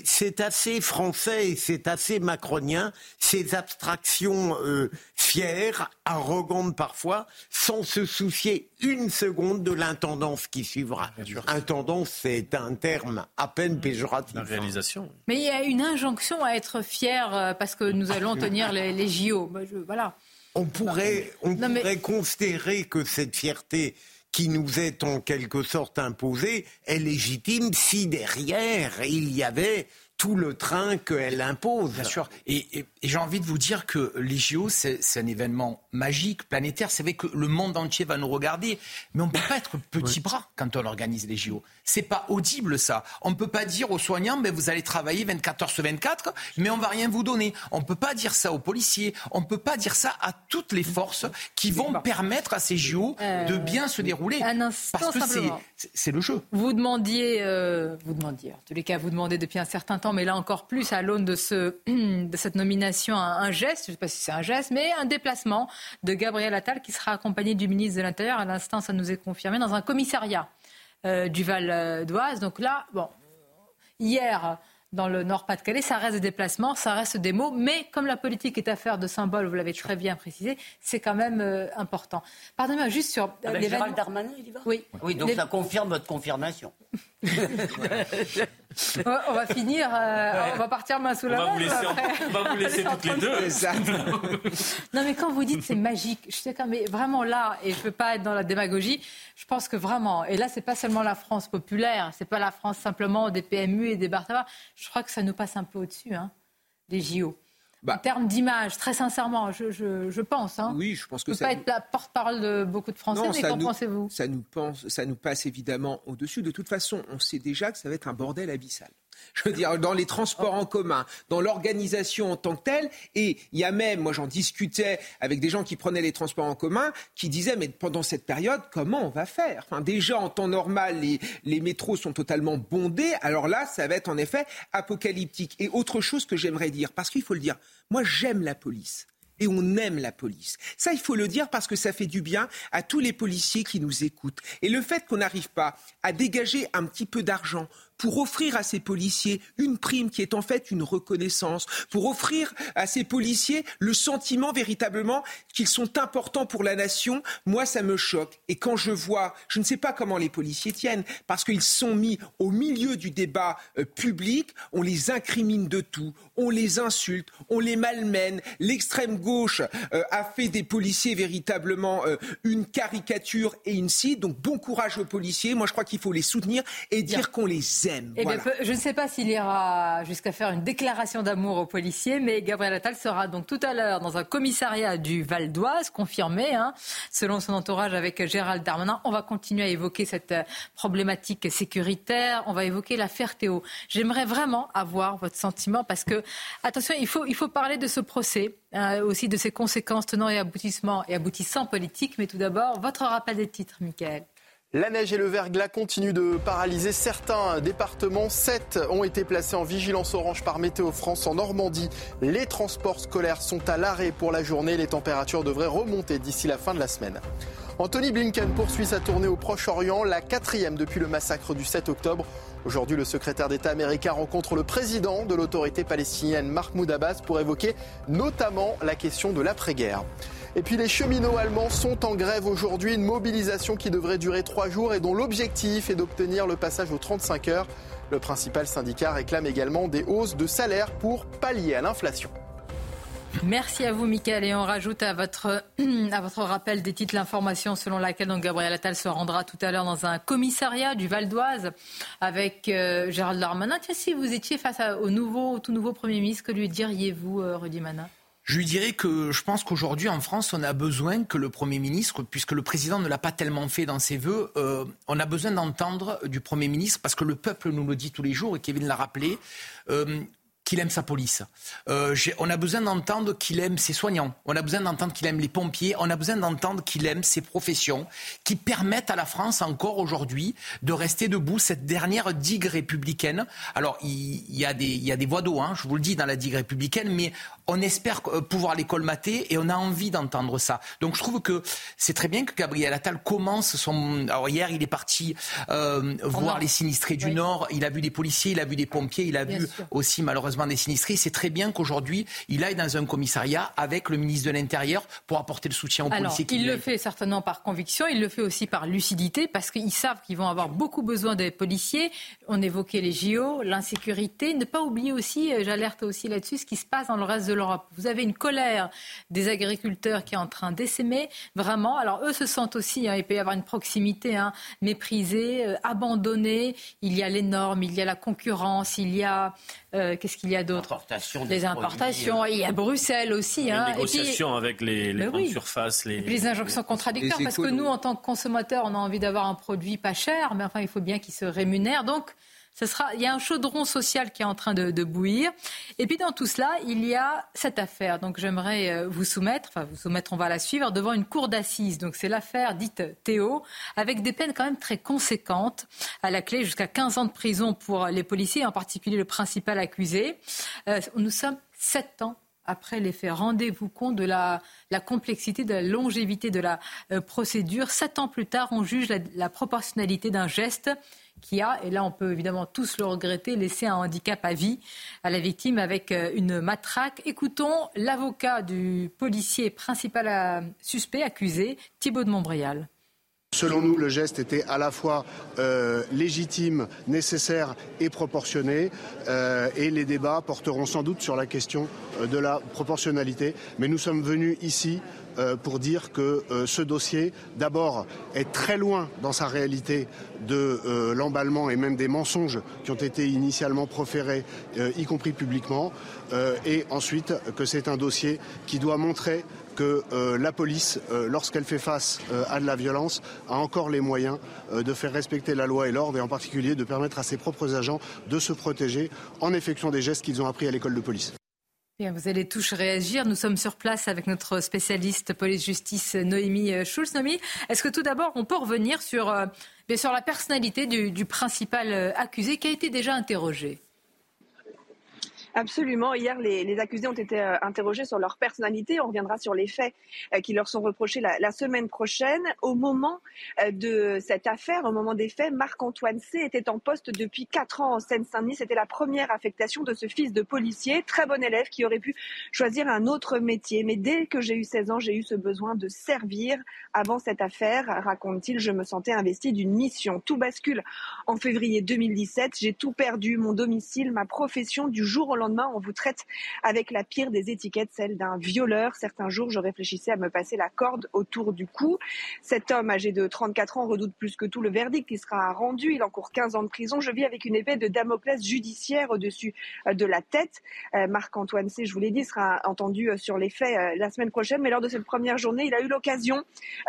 C'est assez français et c'est assez macronien, ces abstractions euh, fières, arrogantes parfois, sans se soucier une seconde de l'intendance qui suivra. Intendance, c'est un terme à peine péjoratif. La réalisation. Mais il y a une injonction à être fier euh, parce que nous allons tenir les, les JO. Voilà. On pourrait, on pourrait considérer que cette fierté qui nous est en quelque sorte imposée est légitime si derrière il y avait tout le train qu'elle impose. Bien sûr. Et, j'ai envie de vous dire que les JO, c'est un événement magique, planétaire. C'est vrai que le monde entier va nous regarder, mais on ne peut pas être petit bras quand on organise les JO. C'est pas audible ça. On ne peut pas dire aux soignants, mais vous allez travailler 24 heures sur 24, mais on va rien vous donner. On ne peut pas dire ça aux policiers. On ne peut pas dire ça à toutes les forces qui vont permettre à ces JO euh, de bien se dérouler. Un instant, parce que c'est le jeu. Vous demandiez, euh, vous demandiez, en tous les cas, vous demandez depuis un certain temps, mais là encore plus à l'aune de, ce, de cette nomination, un, geste, je ne sais pas si c'est un geste, mais un déplacement de Gabriel Attal qui sera accompagné du ministre de l'Intérieur. À l'instant, ça nous est confirmé dans un commissariat. Euh, du Val d'Oise. Donc là, bon, hier, dans le Nord-Pas-de-Calais, ça reste des déplacements, ça reste des mots, mais comme la politique est affaire de symboles, vous l'avez très bien précisé, c'est quand même euh, important. Pardonnez-moi, juste sur... Avec Gérald Darmanin, il y va? Oui. Oui, donc ça confirme votre confirmation. on va finir, euh, on va partir main sous la main. On va vous laisser toutes les deux. non, mais quand vous dites c'est magique, je sais quand mais vraiment là, et je ne veux pas être dans la démagogie, je pense que vraiment, et là, c'est pas seulement la France populaire, c'est pas la France simplement des PMU et des Bartava, je crois que ça nous passe un peu au-dessus, hein, des JO. Bah. en termes d'image, très sincèrement, je, je, je, pense. Hein. Oui, je pense que ça. peut pas être la porte-parole de beaucoup de Français, mais qu'en pensez-vous? ça nous, pense, ça nous passe évidemment au-dessus. De toute façon, on sait déjà que ça va être un bordel abyssal. Je veux dire, dans les transports en commun, dans l'organisation en tant que telle. Et il y a même, moi j'en discutais avec des gens qui prenaient les transports en commun, qui disaient, mais pendant cette période, comment on va faire? Enfin, Déjà, en temps normal, les, les métros sont totalement bondés. Alors là, ça va être en effet apocalyptique. Et autre chose que j'aimerais dire, parce qu'il faut le dire, moi j'aime la police et on aime la police. Ça, il faut le dire parce que ça fait du bien à tous les policiers qui nous écoutent. Et le fait qu'on n'arrive pas à dégager un petit peu d'argent pour offrir à ces policiers une prime qui est en fait une reconnaissance, pour offrir à ces policiers le sentiment véritablement qu'ils sont importants pour la nation, moi ça me choque. Et quand je vois, je ne sais pas comment les policiers tiennent, parce qu'ils sont mis au milieu du débat euh, public, on les incrimine de tout, on les insulte, on les malmène, l'extrême gauche euh, a fait des policiers véritablement euh, une caricature et une cible, donc bon courage aux policiers, moi je crois qu'il faut les soutenir et dire qu'on les aime. Eh je ne sais pas s'il ira jusqu'à faire une déclaration d'amour aux policiers, mais Gabriel Attal sera donc tout à l'heure dans un commissariat du Val d'Oise, confirmé, hein, selon son entourage avec Gérald Darmanin. On va continuer à évoquer cette euh, problématique sécuritaire. On va évoquer l'affaire Théo. J'aimerais vraiment avoir votre sentiment parce que, attention, il faut, il faut parler de ce procès, euh, aussi de ses conséquences tenant et aboutissements et aboutissants politiques. Mais tout d'abord, votre rappel des titres, Michael. La neige et le verglas continuent de paralyser certains départements. Sept ont été placés en vigilance orange par Météo France en Normandie. Les transports scolaires sont à l'arrêt pour la journée. Les températures devraient remonter d'ici la fin de la semaine. Anthony Blinken poursuit sa tournée au Proche-Orient, la quatrième depuis le massacre du 7 octobre. Aujourd'hui, le secrétaire d'État américain rencontre le président de l'autorité palestinienne Mahmoud Abbas pour évoquer notamment la question de l'après-guerre. Et puis les cheminots allemands sont en grève aujourd'hui, une mobilisation qui devrait durer trois jours et dont l'objectif est d'obtenir le passage aux 35 heures. Le principal syndicat réclame également des hausses de salaire pour pallier à l'inflation. Merci à vous, Michael. Et on rajoute à votre, rappel des titres l'information selon laquelle donc, Gabriel Attal se rendra tout à l'heure dans un commissariat du Val d'Oise avec euh, Gérald Darmanin. Si vous étiez face au, tout nouveau Premier ministre, que lui diriez-vous, euh, Rudy Mana je lui dirais que je pense qu'aujourd'hui en France, on a besoin que le Premier ministre, puisque le président ne l'a pas tellement fait dans ses voeux, euh, on a besoin d'entendre du Premier ministre, parce que le peuple nous le dit tous les jours, et Kevin l'a rappelé, aime sa police. Euh, on a besoin d'entendre qu'il aime ses soignants. On a besoin d'entendre qu'il aime les pompiers. On a besoin d'entendre qu'il aime ses professions qui permettent à la France encore aujourd'hui de rester debout, cette dernière digue républicaine. Alors, il, y, a des, voix d'eau, hein, je vous le dis, dans la digue républicaine, mais on espère euh, pouvoir les colmater et on a envie d'entendre ça. Donc, je trouve que c'est très bien que Gabriel Attal commence son... Alors, hier, il est parti euh, voir les sinistrés du Nord. Il a vu des policiers, il a vu des pompiers, il a vu aussi, malheureusement, des sinistrés. C'est très bien qu'aujourd'hui, il aille dans un commissariat avec le ministre de l'Intérieur pour apporter le soutien aux policiers. Il le fait certainement par conviction, il le fait aussi par lucidité parce qu'ils savent qu'ils vont avoir beaucoup besoin des policiers. On évoquait les JO, l'insécurité. Ne pas oublier aussi, euh, j'alerte aussi là-dessus, ce qui se passe dans le reste de l'Europe. Vous avez une colère des agriculteurs qui est en train d'essaimer, vraiment. Alors eux se sentent aussi, hein, il peut y avoir une proximité hein, méprisée, euh, abandonnée. Il y a les normes, il y a la concurrence, il y a Euh, qu'est-ce qu'il y a d'autre Les importations. Il y a Bruxelles aussi. Les hein. négociations avec les, les grandes surfaces. Les... les injonctions contradictoires. Parce que nous, en tant que consommateurs, on a envie d'avoir un produit pas cher, mais enfin, il faut bien qu'il se rémunère. Donc, il y a un chaudron social qui est en train de, bouillir. Et puis dans tout cela, il y a cette affaire. Donc j'aimerais euh, vous soumettre, enfin vous soumettre, on va la suivre, devant une cour d'assises. Donc c'est l'affaire dite Théo, avec des peines quand même très conséquentes. À la clé, jusqu'à 15 ans de prison pour les policiers, en particulier le principal accusé. Euh, nous sommes sept ans après les faits. Rendez-vous compte de la, complexité, de la longévité de la euh, procédure. Sept ans plus tard, on juge la proportionnalité d'un geste qui a, et là on peut évidemment tous le regretter, laissé un handicap à vie à la victime avec euh, une matraque. Écoutons l'avocat du policier principal euh, suspect accusé, Thibault de Montbrial. Selon nous, le geste était à la fois euh, légitime, nécessaire et proportionné. et les débats porteront sans doute sur la question de la proportionnalité. Mais nous sommes venus ici euh, pour dire que euh, ce dossier, d'abord, est très loin dans sa réalité de euh, l'emballement et même des mensonges qui ont été initialement proférés, y compris publiquement, et ensuite que c'est un dossier qui doit montrer que la police, lorsqu'elle fait face à de la violence, a encore les moyens de faire respecter la loi et l'ordre, et en particulier de permettre à ses propres agents de se protéger en effectuant des gestes qu'ils ont appris à l'école de police vous allez tous réagir. Nous sommes sur place avec notre spécialiste police-justice Noémie euh, Schulz. Noémie, est-ce que tout d'abord on peut revenir sur, euh, sur la personnalité du principal euh, accusé qui a été déjà interrogé? Absolument. Hier, les, accusés ont été euh, interrogés sur leur personnalité. On reviendra sur les faits euh, qui leur sont reprochés la, semaine prochaine. Au moment euh, de cette affaire, au moment des faits, Marc-Antoine C. était en poste depuis quatre ans en Seine-Saint-Denis. C'était la première affectation de ce fils de policier, très bon élève qui aurait pu choisir un autre métier. Mais dès que j'ai eu 16 ans, j'ai eu ce besoin de servir. Avant cette affaire, raconte-t-il, je me sentais investi d'une mission. Tout bascule en février 2017. J'ai tout perdu, mon domicile, ma profession du jour au lendemain, on vous traite avec la pire des étiquettes, celle d'un violeur. Certains jours, je réfléchissais à me passer la corde autour du cou. Cet homme âgé de 34 ans redoute plus que tout le verdict qui sera rendu. Il encourt 15 ans de prison. Je vis avec une épée de Damoclès judiciaire au-dessus euh, de la tête. Euh, Marc-Antoine C, je vous l'ai dit, sera entendu euh, sur les faits la semaine prochaine. Mais lors de cette première journée, il a eu l'occasion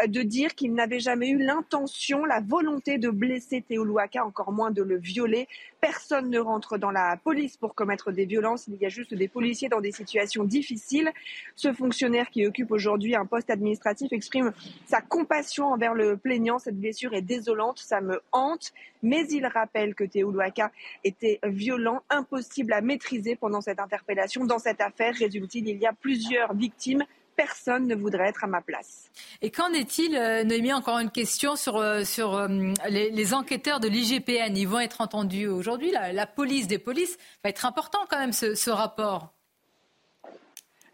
de dire qu'il n'avait jamais eu l'intention, la volonté de blesser Théo Louaka, encore moins de le violer. Personne ne rentre dans la police pour commettre des violences il y a juste des policiers dans des situations difficiles. Ce fonctionnaire qui occupe aujourd'hui un poste administratif exprime sa compassion envers le plaignant. Cette blessure est désolante, ça me hante, mais il rappelle que Théo Louaka était violent, impossible à maîtriser pendant cette interpellation. Dans cette affaire, résulte-t-il, il y a plusieurs victimes personne ne voudrait être à ma place. Et qu'en est-il, euh, Noémie, encore une question sur, euh, sur euh, les, enquêteurs de l'IGPN? Ils vont être entendus aujourd'hui. La, police des polices va être important quand même, ce rapport.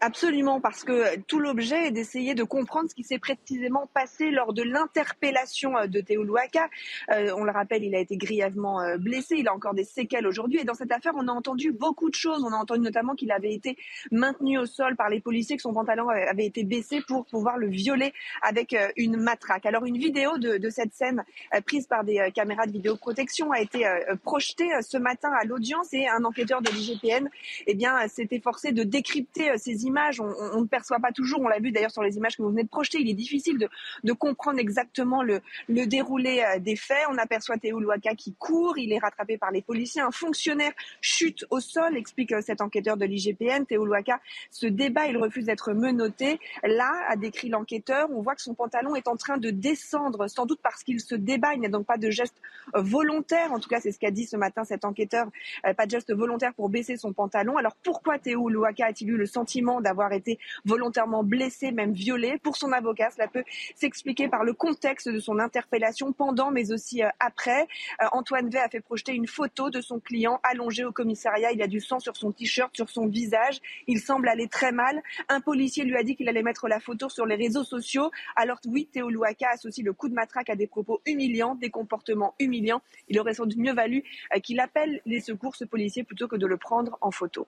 Absolument, parce que tout l'objet est d'essayer de comprendre ce qui s'est précisément passé lors de l'interpellation euh, de Théo Louaka. Euh, on le rappelle, il a été grièvement euh, blessé, il a encore des séquelles aujourd'hui. Et dans cette affaire, on a entendu beaucoup de choses. On a entendu notamment qu'il avait été maintenu au sol par les policiers, que son pantalon avait été baissé pour pouvoir le violer avec une matraque. Alors une vidéo de, de cette scène prise par des caméras de vidéoprotection a été projetée ce matin à l'audience et un enquêteur de l'IGPN eh bien, s'est efforcé de décrypter ces images on, ne perçoit pas toujours, on l'a vu d'ailleurs sur les images que vous venez de projeter, il est difficile de, comprendre exactement le, déroulé euh, des faits. On aperçoit Théo Louaka qui court, il est rattrapé par les policiers, un fonctionnaire chute au sol, explique euh, cet enquêteur de l'IGPN. Théo Louaka se débat, il refuse d'être menotté. Là, a décrit l'enquêteur, on voit que son pantalon est en train de descendre, sans doute parce qu'il se débat, il n'y a donc pas de geste euh, volontaire, en tout cas c'est ce qu'a dit ce matin cet enquêteur, pas de geste volontaire pour baisser son pantalon. Alors pourquoi Théo a-t-il eu le sentiment d'avoir été volontairement blessé, même violé. Pour son avocat, cela peut s'expliquer par le contexte de son interpellation pendant, mais aussi euh, après. Euh, Antoine V a fait projeter une photo de son client allongé au commissariat. Il a du sang sur son t-shirt, sur son visage. Il semble aller très mal. Un policier lui a dit qu'il allait mettre la photo sur les réseaux sociaux. Alors oui, Théo Louaka associe le coup de matraque à des propos humiliants, des comportements humiliants. Il aurait sans doute mieux valu euh, qu'il appelle les secours, ce policier, plutôt que de le prendre en photo.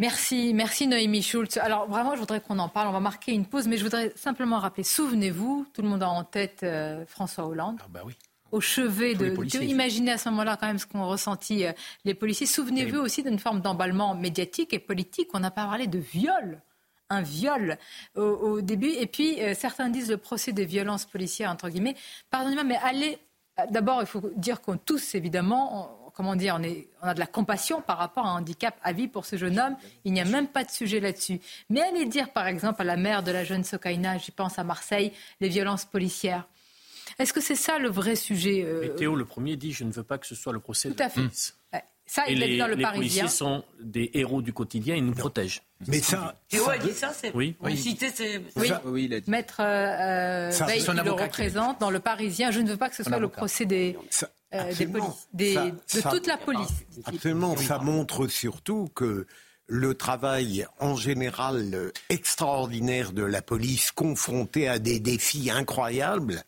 Merci, merci Noémie Schultz. Alors vraiment, je voudrais qu'on en parle. On va marquer une pause, mais je voudrais simplement rappeler, souvenez-vous, tout le monde a en tête euh, François Hollande. Ah bah oui. au chevet de, Imaginez à ce moment-là quand même ce qu'ont ressenti euh, les policiers. Souvenez-vous aussi d'une forme d'emballement médiatique et politique. On n'a pas parlé de viol un viol au, début. Et puis, euh, certains disent le procès des violences policières, entre guillemets. Pardonnez-moi, mais allez. D'abord, il faut dire qu'on tous, évidemment, comment dire, on, est, on a de la compassion par rapport à un handicap à vie pour ce jeune homme. Il n'y a même pas de sujet là-dessus. Mais allez dire, par exemple, à la mère de la jeune Sokaina, j'y pense à Marseille, les violences policières. Est-ce que c'est ça le vrai sujet euh... Théo, le premier, dit Je ne veux pas que ce soit le procès Tout de à fait. Ça, il les, dans le les policiers sont des héros du quotidien, ils nous protègent. Mais ça. Théo a dit ça, c'est. Oui. oui. Cité, c'est. Oui. oui il a dit. Maître euh, Veil, qui le représente dans le Parisien. Je ne veux pas que ce soit le procès des. Euh, des polices, des, de toute la police. Absolument, ça montre surtout que le travail en général extraordinaire de la police confrontée à des défis incroyables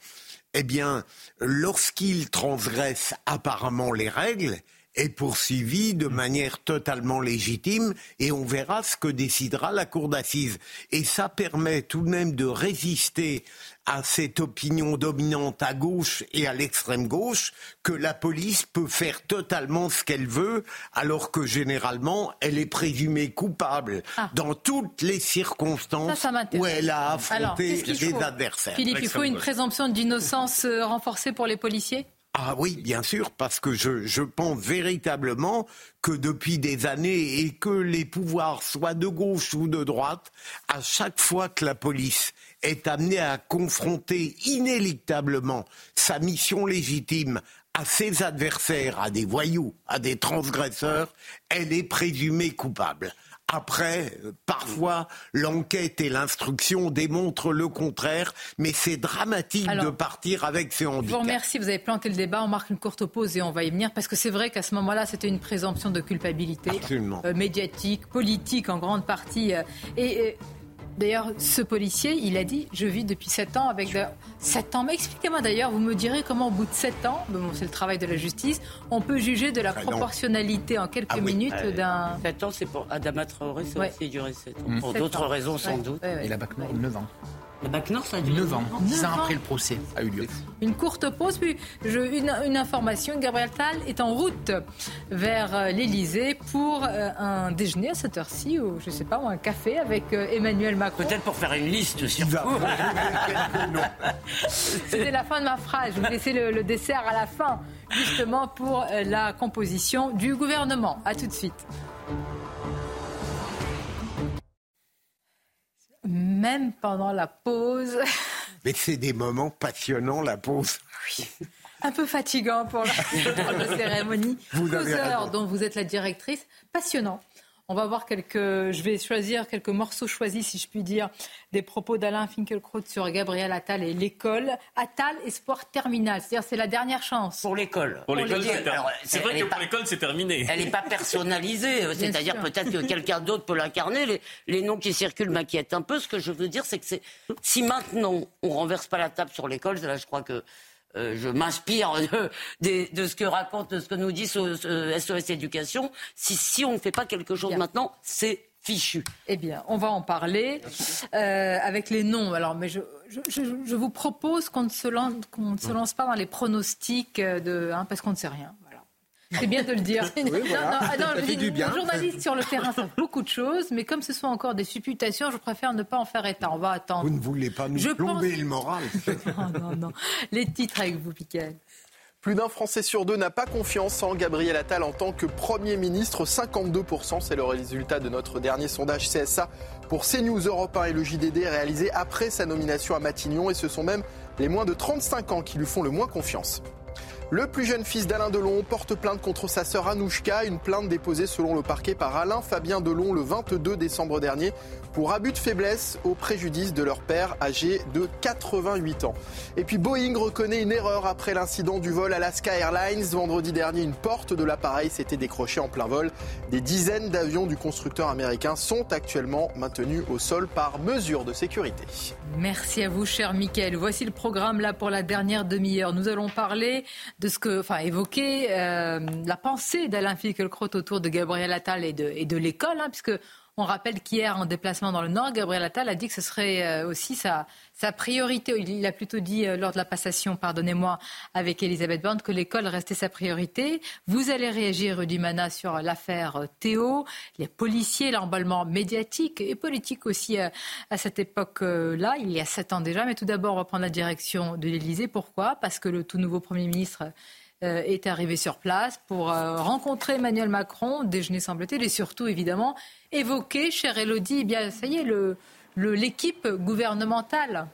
eh bien, lorsqu'il transgresse apparemment les règles, est poursuivi de manière totalement légitime et on verra ce que décidera la cour d'assises. Et ça permet tout de même de résister à cette opinion dominante à gauche et à l'extrême gauche que la police peut faire totalement ce qu'elle veut alors que généralement elle est présumée coupable ah. dans toutes les circonstances où elle a affronté des adversaires. Philippe, il faut une présomption d'innocence euh, renforcée pour les policiers? Ah oui, bien sûr, parce que je, je, pense véritablement que depuis des années, et que les pouvoirs soient de gauche ou de droite, à chaque fois que la police est amenée à confronter inéluctablement sa mission légitime à ses adversaires, à des voyous, à des transgresseurs, elle est présumée coupable. Après, parfois, l'enquête et l'instruction démontrent le contraire, mais c'est dramatique de partir avec ces handicaps. Je vous remercie, vous avez planté le débat. On marque une courte pause et on va y venir, parce que c'est vrai qu'à ce moment-là, c'était une présomption de culpabilité euh, médiatique, politique en grande partie. Euh, et, D'ailleurs, ce policier, il a dit Je vis depuis 7 ans avec. 7 ans Mais expliquez-moi d'ailleurs, vous me direz comment, au bout de 7 ans, bon, c'est le travail de la justice, on peut juger de la ah proportionnalité en quelques ah minutes d'un. 7 ans, c'est pour Adama Traoré, ça aussi duré 7 ans. Pour d'autres raisons, sans doute. Et la BAC 9 ans. Le bac Nord, ça a 9 ans, 10 ans après le procès a eu lieu. Une courte pause, puis je, une, information. Gabriel Tal est en route vers euh, l'Elysée pour euh, un déjeuner à cette heure-ci, ou je ne sais pas, ou un café avec euh, Emmanuel Macron. Peut-être pour faire une liste sur C'était la fin de ma phrase. Je vais laisser le, le dessert à la fin, justement pour la composition du gouvernement. A tout de suite. Même pendant la pause. Mais c'est des moments passionnants, la pause. Oui. Un peu fatigant pour la, cérémonie. Vous heures dont vous êtes la directrice. Passionnant. On va voir quelques. Je vais choisir quelques morceaux choisis, si je puis dire, des propos d'Alain Finkielkraut sur Gabriel Attal et l'école. Attal, espoir terminal. C'est-à-dire, c'est la dernière chance. Pour l'école. Pour l'école, c'est vrai que pour l'école, c'est terminé. Elle n'est pas personnalisée. C'est-à-dire, peut-être que quelqu'un d'autre peut l'incarner. Les, les, noms qui circulent m'inquiètent un peu. Ce que je veux dire, c'est que si maintenant on renverse pas la table sur l'école, là, je crois que euh, je m'inspire de, ce que raconte, de ce que nous dit SOS Éducation. Si, si on ne fait pas quelque chose maintenant, c'est fichu. Eh bien, on va en parler euh, avec les noms. Alors, mais je, je, vous propose qu'on ne, se lance, qu'on ne se lance pas dans les pronostics de, hein, parce qu'on ne sait rien. C'est bien de le dire. oui, voilà. non, non, du bien. journaliste sur le terrain savent beaucoup de choses, mais comme ce sont encore des supputations, je préfère ne pas en faire état. On va attendre. Vous ne voulez pas nous je plomber le moral Non, non, non. Les titres avec vous, Piquet. Plus d'un Français sur deux n'a pas confiance en Gabriel Attal en tant que Premier ministre. 52%, c'est le résultat de notre dernier sondage CSA pour CNews Europe 1 et le JDD réalisé après sa nomination à Matignon. Et ce sont même les moins de 35 ans qui lui font le moins confiance. Le plus jeune fils d'Alain Delon porte plainte contre sa sœur Anouchka, une plainte déposée selon le parquet par Alain Fabien Delon le 22 décembre dernier pour abus de faiblesse au préjudice de leur père âgé de 88 ans. Et puis Boeing reconnaît une erreur après l'incident du vol Alaska Airlines. Vendredi dernier, une porte de l'appareil s'était décrochée en plein vol. Des dizaines d'avions du constructeur américain sont actuellement maintenus au sol par mesure de sécurité. Merci à vous, cher Mickaël. Voici le programme là pour la dernière demi-heure. Nous allons parler de ce que, enfin, évoquer euh, la pensée d'Alain Finkielkraut autour de Gabriel Attal et de, l'école, hein, puisque On rappelle qu'hier, en déplacement dans le Nord, Gabriel Attal a dit que ce serait euh, aussi sa, priorité. Il a plutôt dit euh, lors de la passation, pardonnez-moi, avec Elisabeth Borne, que l'école restait sa priorité. Vous allez réagir, Rudy Mana, sur l'affaire euh, Théo, les policiers, l'emballement médiatique et politique aussi à, cette époque-là, il y a sept ans déjà. Mais tout d'abord, on va prendre la direction de l'Élysée. Pourquoi? Parce que le tout nouveau Premier ministre est arrivé sur place pour euh, rencontrer Emmanuel Macron, déjeuner semble-t-il, et surtout évidemment évoquer, chère Elodie, eh bien ça y est, l'équipe gouvernementale.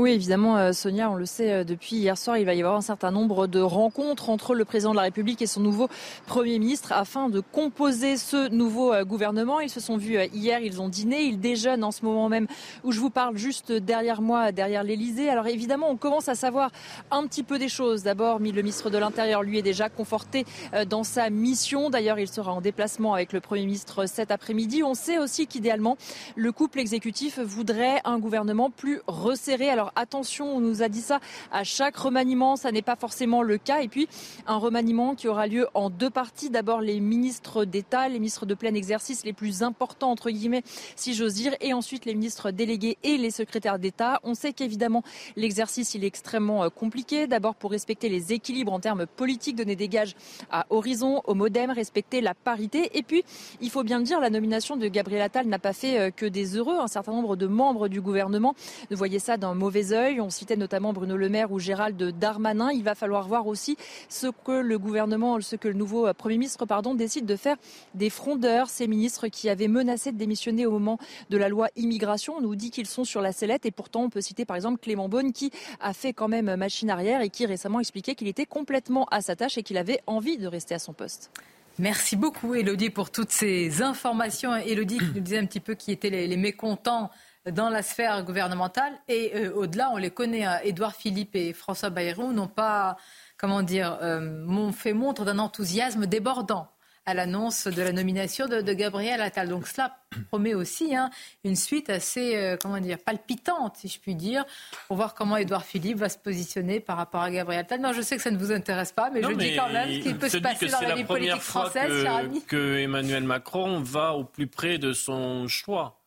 Oui, évidemment, euh, Sonia, on le sait euh, depuis hier soir, il va y avoir un certain nombre de rencontres entre le président de la République et son nouveau Premier ministre afin de composer ce nouveau euh, gouvernement. Ils se sont vus hier, ils ont dîné, ils déjeunent en ce moment même où je vous parle juste derrière moi, derrière l'Elysée. Alors évidemment, on commence à savoir un petit peu des choses. D'abord, le ministre de l'Intérieur, lui, est déjà conforté dans sa mission. D'ailleurs, il sera en déplacement avec le Premier ministre cet après-midi. On sait aussi qu'idéalement, le couple exécutif voudrait un gouvernement plus resserré. Alors attention, on nous a dit ça à chaque remaniement, ça n'est pas forcément le cas. Et puis un remaniement qui aura lieu en deux parties. D'abord les ministres d'État, les ministres de plein exercice les plus importants entre guillemets, si j'ose dire, et ensuite les ministres délégués et les secrétaires d'État. On sait qu'évidemment l'exercice il est extrêmement euh, compliqué. D'abord pour respecter les équilibres en termes politiques, donner des gages à Horizon, au MoDem, respecter la parité. Et puis il faut bien le dire, la nomination de Gabriel Attal n'a pas fait euh, que des heureux. Un certain nombre de membres du gouvernement ne voyaient ça d'un mauvais On citait notamment Bruno Le Maire ou Gérald Darmanin. Il va falloir voir aussi ce que le gouvernement, ce que le nouveau euh, Premier ministre pardon, décide de faire des frondeurs, ces ministres qui avaient menacé de démissionner au moment de la loi immigration. On nous dit qu'ils sont sur la sellette et pourtant on peut citer par exemple Clément Beaune qui a fait quand même machine arrière et qui récemment expliquait qu'il était complètement à sa tâche et qu'il avait envie de rester à son poste. Merci beaucoup, Elodie, pour toutes ces informations. Elodie qui nous disait un petit peu qui étaient les mécontents dans la sphère gouvernementale. Et euh, au-delà, on les connaît. Hein. Édouard Philippe et François Bayrou n'ont pas, comment dire, euh, m'ont fait montre d'un enthousiasme débordant à l'annonce de la nomination de, Gabriel Attal. Donc cela promet aussi hein, une suite assez, euh, comment dire, palpitante, si je puis dire, pour voir comment Édouard Philippe va se positionner par rapport à Gabriel Attal. Non, je sais que ça ne vous intéresse pas, mais je dis quand même ce qui peut se passer dans la vie politique française, que, que Emmanuel Macron va au plus près de son choix.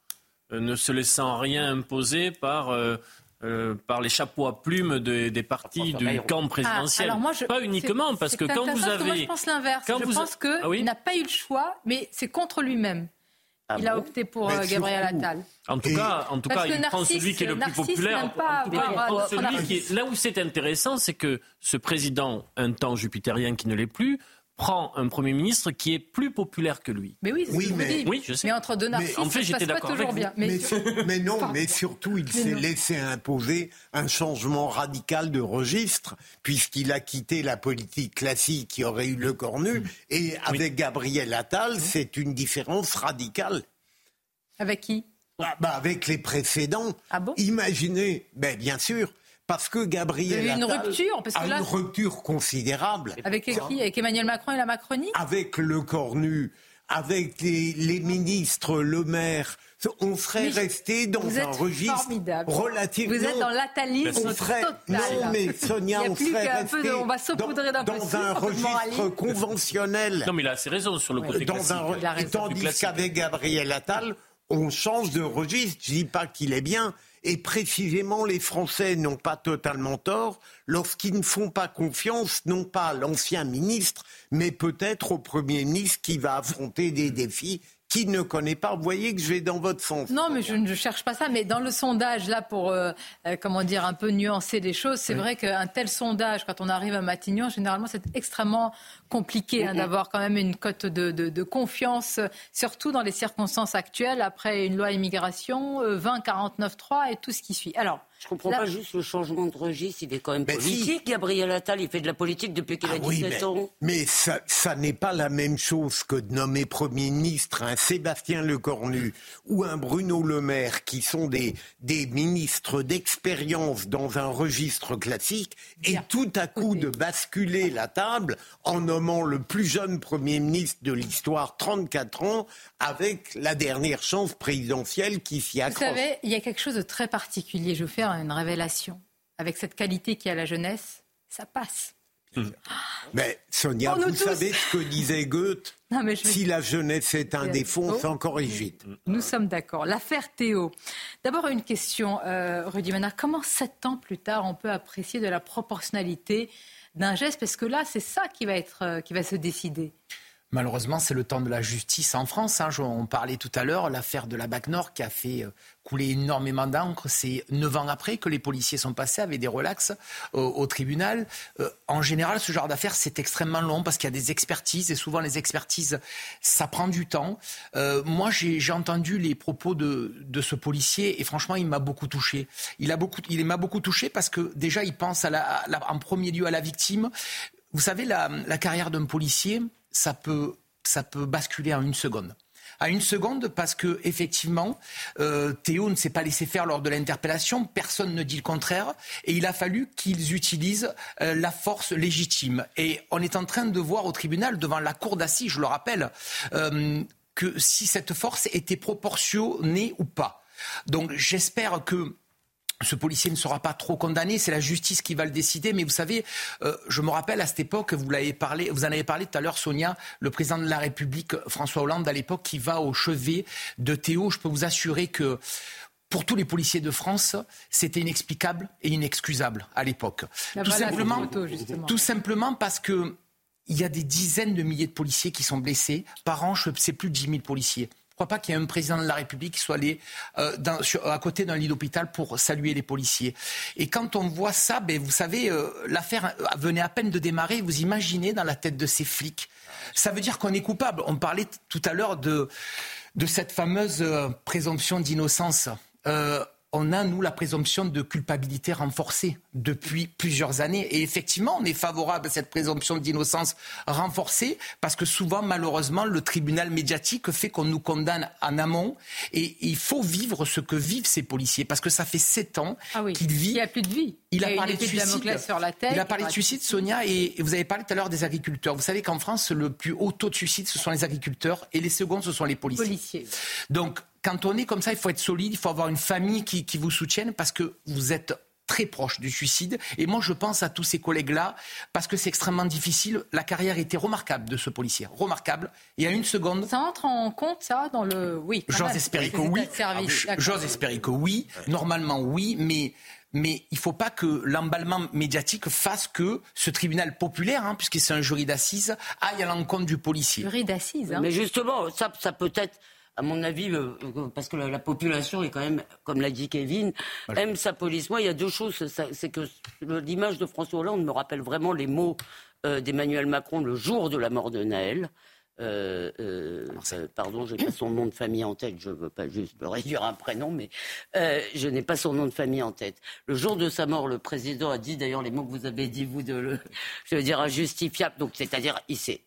Euh, ne se laissant rien imposer par euh, euh, par les chapeaux à plumes des partis du camp présidentiel. Ah, pas uniquement, parce que quand vous avez... Moi, je pense l'inverse. Je pense qu'il ah n'a pas eu le choix, mais c'est contre lui-même. Ah il a opté pour Gabriel Attal. En tout cas, en tout cas il prend celui qui est le plus populaire. Là où c'est intéressant, c'est que ce président, un temps jupitérien qui ne l'est plus, prend un Premier ministre qui est plus populaire que lui. Mais oui, oui, mais, oui je sais. mais entre deux narcisses, en fait, j'étais d'accord toujours bien. Mais, mais, non, mais surtout, il s'est laissé imposer un changement radical de registre, puisqu'il a quitté la politique classique qui aurait eu le cornu, mm. et avec Gabriel Attal, c'est une différence radicale. Avec qui? Ah, bah Avec les précédents. Ah bon? Imaginez, ben, bien sûr, parce que Gabriel a une rupture, parce que là, une rupture considérable. Avec qui Avec Emmanuel Macron et la Macronie? Avec le Cornu, avec les, ministres, le maire. On serait resté dans un registre relativement. Vous êtes dans l'atalisme total. Non, mais Sonia, on serait resté on va dans, dans un registre conventionnel. Non, mais il a assez raison sur le côté dans Un, tandis qu'avec Gabriel Attal, on change de registre. Je dis pas qu'il est bien, et précisément, les Français n'ont pas totalement tort lorsqu'ils ne font pas confiance, non pas à l'ancien ministre, mais peut-être au Premier ministre qui va affronter des défis qui ne connaît pas. Vous voyez que je vais dans votre sens. Non, mais je ne cherche pas ça. Mais dans le sondage, là, pour, euh, euh, comment dire, un peu nuancer les choses, c'est vrai qu'un tel sondage, quand on arrive à Matignon, généralement, c'est extrêmement compliqué hein, d'avoir quand même une cote de, confiance, surtout dans les circonstances actuelles, après une loi immigration, 20, 49, 3 et tout ce qui suit. Alors, je comprends pas juste le changement de registre. Il est quand même politique, Gabriel Attal. Il fait de la politique depuis qu'il a 17 ah ans. Mais ça, ça n'est pas la même chose que de nommer Premier ministre un Sébastien Lecornu ou un Bruno Le Maire, qui sont des, des ministres d'expérience dans un registre classique, et tout à coup de basculer la table en nommant le plus jeune Premier ministre de l'histoire, 34 ans, avec la dernière chance présidentielle qui s'y accroche. Vous savez, il y a quelque chose de très particulier. Je vais une révélation. Avec cette qualité qui a la jeunesse, ça passe. Mais Sonia, vous savez ce que disait Goethe Si la jeunesse est un défaut, c'est encore Égypte. Nous sommes d'accord. L'affaire Théo. D'abord une question, euh, Rudy Manard. Comment sept ans plus tard on peut apprécier de la proportionnalité d'un geste? Parce que là, c'est ça qui va, être, euh, qui va se décider. Malheureusement, c'est le temps de la justice en France. Hein. On parlait tout à l'heure, l'affaire de la BAC Nord qui a fait euh, couler énormément d'encre. C'est neuf ans après que les policiers sont passés avec des relax au, tribunal. Euh, en général, ce genre d'affaires, c'est extrêmement long parce qu'il y a des expertises et souvent les expertises, ça prend du temps. Euh, moi, j'ai entendu les propos de, ce policier et franchement, il m'a beaucoup touché. Il m'a beaucoup, touché parce que déjà, il pense en premier lieu à la victime. Vous savez, la carrière d'un policier, ça peut, ça peut basculer en une seconde à une seconde parce que effectivement euh, Théo ne s'est pas laissé faire lors de l'interpellation, personne ne dit le contraire, et il a fallu qu'ils utilisent euh, la force légitime. Et on est en train de voir au tribunal, devant la cour d'assises, je le rappelle, euh, que si cette force était proportionnée ou pas. Donc j'espère que ce policier ne sera pas trop condamné, c'est la justice qui va le décider. Mais vous savez, euh, je me rappelle à cette époque, vous l'avez parlé, vous en avez parlé tout à l'heure, Sonia, le président de la République, François Hollande, à l'époque, qui va au chevet de Théo. Je peux vous assurer que pour tous les policiers de France, c'était inexplicable et inexcusable à l'époque. Tout simplement, tout simplement parce que il y a des dizaines de milliers de policiers qui sont blessés. Par an, je sais plus de 10 000 policiers. Crois pas qu'il y ait un président de la République qui soit allé euh, à côté d'un lit d'hôpital pour saluer les policiers. Et quand on voit ça, ben, vous savez, euh, l'affaire venait à peine de démarrer. Vous imaginez dans la tête de ces flics. Ça veut dire qu'on est coupable. On parlait tout à l'heure de, de cette fameuse euh, présomption d'innocence on a, nous, la présomption de culpabilité renforcée depuis plusieurs années. Et effectivement, on est favorable à cette présomption d'innocence renforcée parce que souvent, malheureusement, le tribunal médiatique fait qu'on nous condamne en amont. Et il faut vivre ce que vivent ces policiers parce que ça fait sept ans ah qu'il vit. Il n'y a plus de vie. Il, a, parlé de suicide. Sur la tête, il a parlé de suicide, Sonia, et vous avez parlé tout à l'heure des agriculteurs. Vous savez qu'en France, le plus haut taux de suicide, ce sont les agriculteurs et les secondes, ce sont les policiers. policiers. Donc, quand on est comme ça, il faut être solide, il faut avoir une famille qui, vous soutienne parce que vous êtes très proche du suicide. Et moi, je pense à tous ces collègues-là, parce que c'est extrêmement difficile. La carrière était remarquable de ce policier, remarquable. Et à une seconde... Ça entre en compte, ça, dans le... Oui. J'ose espérer que oui. J'ose espérer que oui. Normalement, oui. Mais mais il ne faut pas que l'emballement médiatique fasse que ce tribunal populaire, hein, puisque c'est un jury d'assises, aille à l'encontre du policier. Jury d'assises. Hein. Mais justement, ça, ça peut être à mon avis, euh, euh, parce que la, population est quand même, comme l'a dit Kevin, aime sa police. Moi, il y a deux choses. C'est que l'image de François Hollande me rappelle vraiment les mots euh, d'Emmanuel Macron le jour de la mort de Naël. pardon, je n'ai pas son nom de famille en tête. Je ne veux pas juste me réduire un prénom, mais je n'ai pas son nom de famille en tête. Le jour de sa mort, le président a dit d'ailleurs les mots que vous avez dit vous de le, je veux dire injustifiable. Donc c'est-à-dire il s'est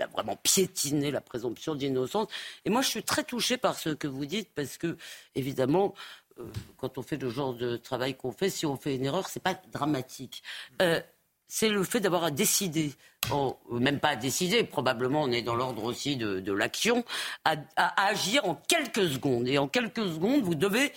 il a vraiment piétiné la présomption d'innocence. Et moi, je suis très touchée par ce que vous dites, parce que, évidemment, euh, quand on fait le genre de travail qu'on fait, si on fait une erreur, c'est pas dramatique. Euh, c'est le fait d'avoir à décider, même pas à décider, probablement on est dans l'ordre aussi de, l'action, à, agir en quelques secondes. Et en quelques secondes, vous devez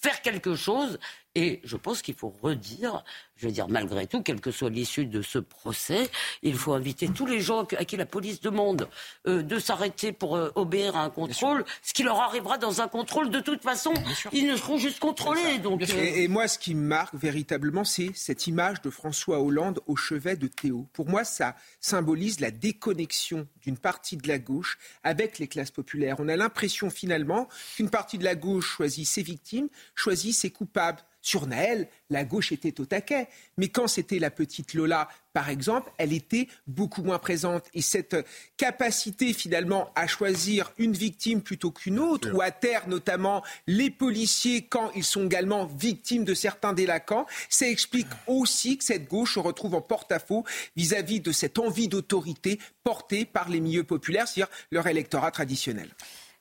faire quelque chose. Et je pense qu'il faut redire, je veux dire malgré tout, quelle que soit l'issue de ce procès, il faut inviter tous les gens à qui la police demande euh, de s'arrêter pour euh, obéir à un contrôle, ce qui leur arrivera dans un contrôle de toute façon, ils ne seront juste contrôlés. Donc, euh, et, moi, ce qui me marque véritablement, c'est cette image de François Hollande au chevet de Théo. Pour moi, ça symbolise la déconnexion d'une partie de la gauche avec les classes populaires. On a l'impression finalement qu'une partie de la gauche choisit ses victimes, choisit ses coupables. Sur Naël, la gauche était au taquet. Mais quand c'était la petite Lola, par exemple, elle était beaucoup moins présente. Et cette capacité finalement à choisir une victime plutôt qu'une autre, ou à terre notamment les policiers quand ils sont également victimes de certains délinquants, ça explique aussi que cette gauche se retrouve en porte-à-faux vis-à-vis de cette envie d'autorité portée par les milieux populaires, c'est-à-dire leur électorat traditionnel.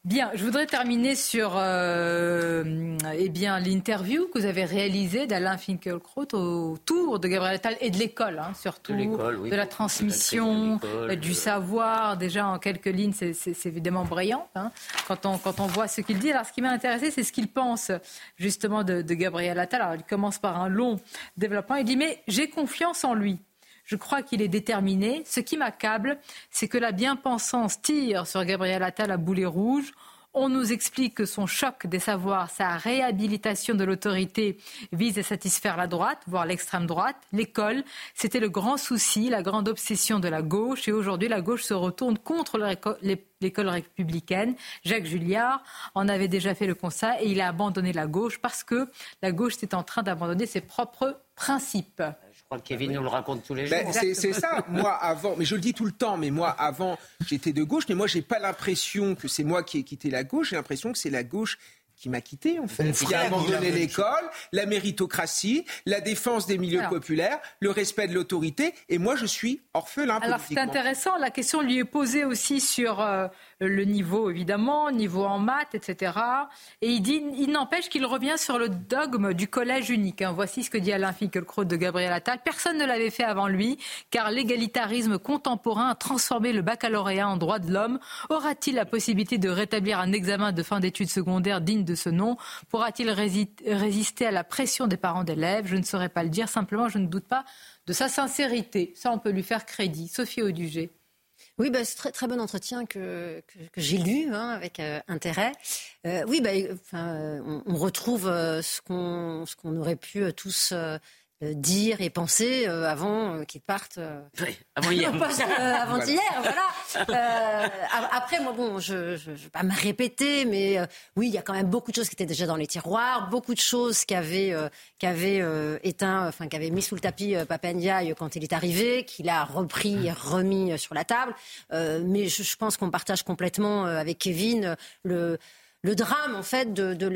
Bien, je voudrais terminer sur euh, eh bien l'interview que vous avez réalisée d'Alain Finkielkraut autour de Gabriel Attal et de l'école, hein, surtout de, la transmission, du savoir. Déjà en quelques lignes, c'est évidemment brillant hein, quand, on, quand on voit ce qu'il dit. Alors, ce qui m'a intéressé, c'est ce qu'il pense justement de, de Gabriel Attal. Alors, il commence par un long développement. Il dit mais j'ai confiance en lui. Je crois qu'il est déterminé. Ce qui m'accable, c'est que la bien-pensance tire sur Gabriel Attal à boulet rouge. On nous explique que son choc des savoirs, sa réhabilitation de l'autorité vise à satisfaire la droite, voire l'extrême droite. L'école, c'était le grand souci, la grande obsession de la gauche. Et aujourd'hui, la gauche se retourne contre l'école républicaine. Jacques Julliard en avait déjà fait le constat et il a abandonné la gauche parce que la gauche était en train d'abandonner ses propres principes crois que Kevin nous le raconte tous les ben, jours. c'est ça. Moi, avant, mais je le dis tout le temps, mais moi, avant, j'étais de gauche, mais moi, j'ai pas l'impression que c'est moi qui ai quitté la gauche. J'ai l'impression que c'est la gauche qui m'a quitté en fait, qui a abandonné l'école, la méritocratie, la défense des milieux populaires, le respect de l'autorité. Et moi, je suis orphelin. Alors c'est intéressant. La question lui est posée aussi sur euh, le niveau, évidemment, niveau en maths, etc. Et il dit, il n'empêche qu'il revient sur le dogme du collège unique. Hein. Voici ce que dit Alain Finkielkraut de Gabriel Attal. Personne ne l'avait fait avant lui, car l'égalitarisme contemporain a transformé le baccalauréat en droit de l'homme. Aura-t-il la possibilité de rétablir un examen de fin d'études secondaires digne de ce nom? Pourra-t-il résister à la pression des parents d'élèves? Je ne saurais pas le dire. Simplement, je ne doute pas de sa sincérité. Ça, on peut lui faire crédit. Sophie Audugé. Oui, bah, c'est très, très bon entretien que, que, j'ai lu hein, avec euh, intérêt. Euh, oui, bah, on, retrouve euh, ce qu'on ce qu'on aurait pu tous dire et penser euh, avant euh, qu'ils partent. Oui, avant hier. avant hier, voilà. après, moi, bon, je ne vais pas me répéter, mais oui, il y a quand même beaucoup de choses qui étaient déjà dans les tiroirs, beaucoup de choses qui avaient, qui avaient éteint, enfin, qui avaient mis sous le tapis Papendiaï quand il est arrivé, qu'il a repris et remis sur la table. mais je, je pense qu'on partage complètement avec Kevin le le drame en fait de, de,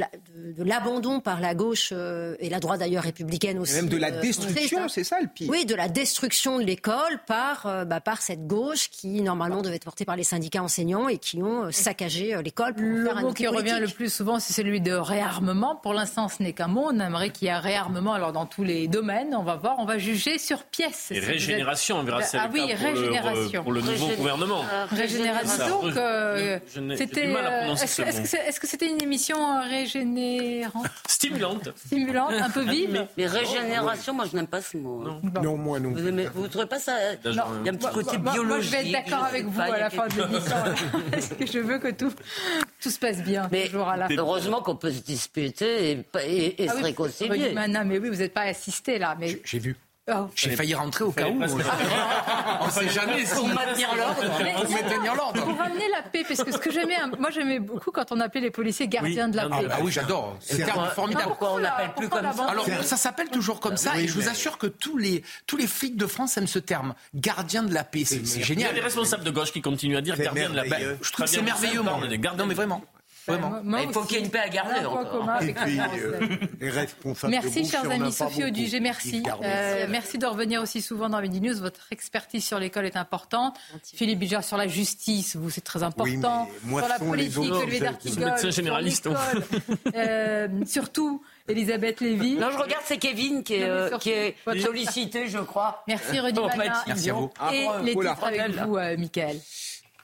l'abandon par la gauche euh, et la droite d'ailleurs républicaine aussi. même de la euh, destruction, c'est ça le pire. Oui, de la destruction de l'école par, euh, bah, par cette gauche qui normalement devait être portée par les syndicats enseignants et qui ont saccagé l'école pour le faire un mot qui revient le plus souvent, c'est celui de réarmement. Pour l'instant, ce n'est qu'un mot. On aimerait qu'il y ait un réarmement alors dans tous les domaines. On va voir, on va juger sur pièce. Et régénération, on verra ah, oui, régénération. Pour le, nouveau gouvernement. régénération. Donc, c'était. Est-ce que c'était une émission régénérante Stimulante. Stimulante, un peu vive. Mais, régénération, moi je n'aime pas ce mot. Non, moi non. Vous ne trouvez pas ça Il y a un petit côté biologique. Moi, je vais être d'accord avec vous à la fin de l'émission. Parce que je veux que tout, tout se passe bien. Mais toujours à la Heureusement qu'on peut se disputer et, et, ah se réconcilier. mais oui, vous n'êtes pas assisté là. Mais... J'ai vu. Oh. J'ai failli rentrer au cas où. on ne sait jamais si. Pour maintenir l'ordre. maintenir l'ordre. Pour ramener la paix, parce que ce que j'aimais, moi j'aimais beaucoup quand on appelait les policiers gardiens de la paix. Ah, oui, j'adore. C'est formidable. Pourquoi on l'appelle plus comme ça Alors ça s'appelle toujours comme ça, et je vous assure que tous les tous les flics de France aiment ce terme, gardien de la paix. C'est génial. Il y a des responsables de gauche qui continuent à dire gardien de la paix. Je trouve que c'est merveilleux, Non mais vraiment. Il faut qu'il y ait une paix à garder. Et puis, euh, les responsables Merci, chers amis. Sophie Audugé, merci. Euh, merci de revenir aussi souvent dans Midi News. Votre expertise sur l'école est importante. Philippe Bijard sur la justice, vous, c'est très important. sur la politique, lever d'articles. médecin généraliste. Euh, surtout, Elisabeth Lévy. Non, je regarde, c'est Kevin qui est, euh, qui est sollicité, je crois. Merci, Rudy Merci à vous. Et les titres avec vous, Michael.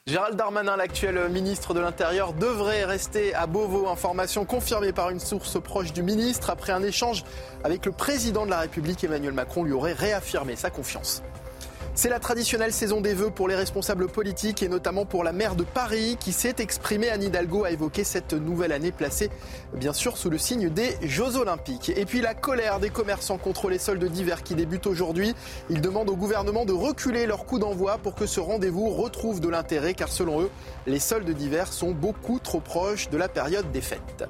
Gérald Darmanin, l'actuel ministre de l'Intérieur, devrait rester à Beauvau. Information confirmée par une source proche du ministre. Après un échange avec le président de la République, Emmanuel Macron lui aurait réaffirmé sa confiance. C'est la traditionnelle saison des vœux pour les responsables politiques et notamment pour la maire de Paris qui s'est exprimée. Anne Hidalgo a évoqué cette nouvelle année placée bien sûr sous le signe des Jeux Olympiques. Et puis la colère des commerçants contre les soldes d'hiver qui débutent aujourd'hui. Ils demandent au gouvernement de reculer leur coup d'envoi pour que ce rendez-vous retrouve de l'intérêt car selon eux, les soldes d'hiver sont beaucoup trop proches de la période des fêtes.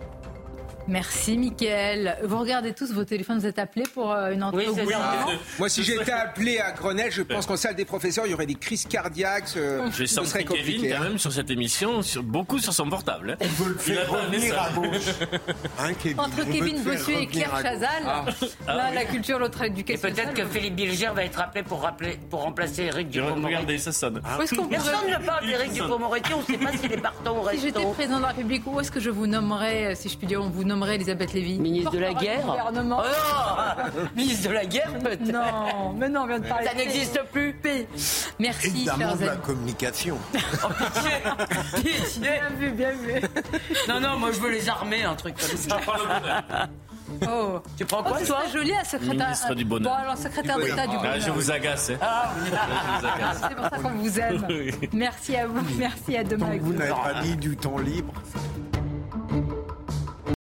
Merci, Mickaël. Vous regardez tous vos téléphones, vous êtes appelés pour euh, une entrée au gouvernement Moi, si j'étais appelé à Grenelle, je pense qu'en salle des professeurs, il y aurait des crises cardiaques. Euh, J'ai senti Kevin, quand même, sur cette émission, sur, beaucoup sur son portable. Hein. On veut le faire revenir à gauche. Hein, Kevin, Entre Kevin Bossuet et Claire Chazal, ah. là, la culture, l'autre éducation. Et peut-être que Philippe Bilger va être appelé pour, rappeler, pour remplacer Eric Dupond-Moretti. Regardez, ça sonne. Ah. Personne ne parle d'Eric Dupond-Moretti, on ne sait pas s'il est partant ou restant. Si j'étais président de la République, où est-ce que je vous nommerais, si je puis dire, on vous nommerait Elisabeth Lévy Ministre de la guerre oh Ministre de la guerre peut-être Non, mais non, on vient de parler. Ça n'existe plus. Merci, Évidemment de la communication. Oh, pitié Pitié Bien vu, bien vu. Non, non, moi je veux les armer, un truc comme ça. Oh. Tu prends quoi, oh, toi joli, un secrétaire. Ministre du bonheur. Bon, alors, secrétaire d'État du bonheur. Ah, je vous agace. Hein. Ah, C'est pour ça qu'on vous aime. Merci à vous. Merci à demain. Tant que vous n'avez pas mis du temps libre.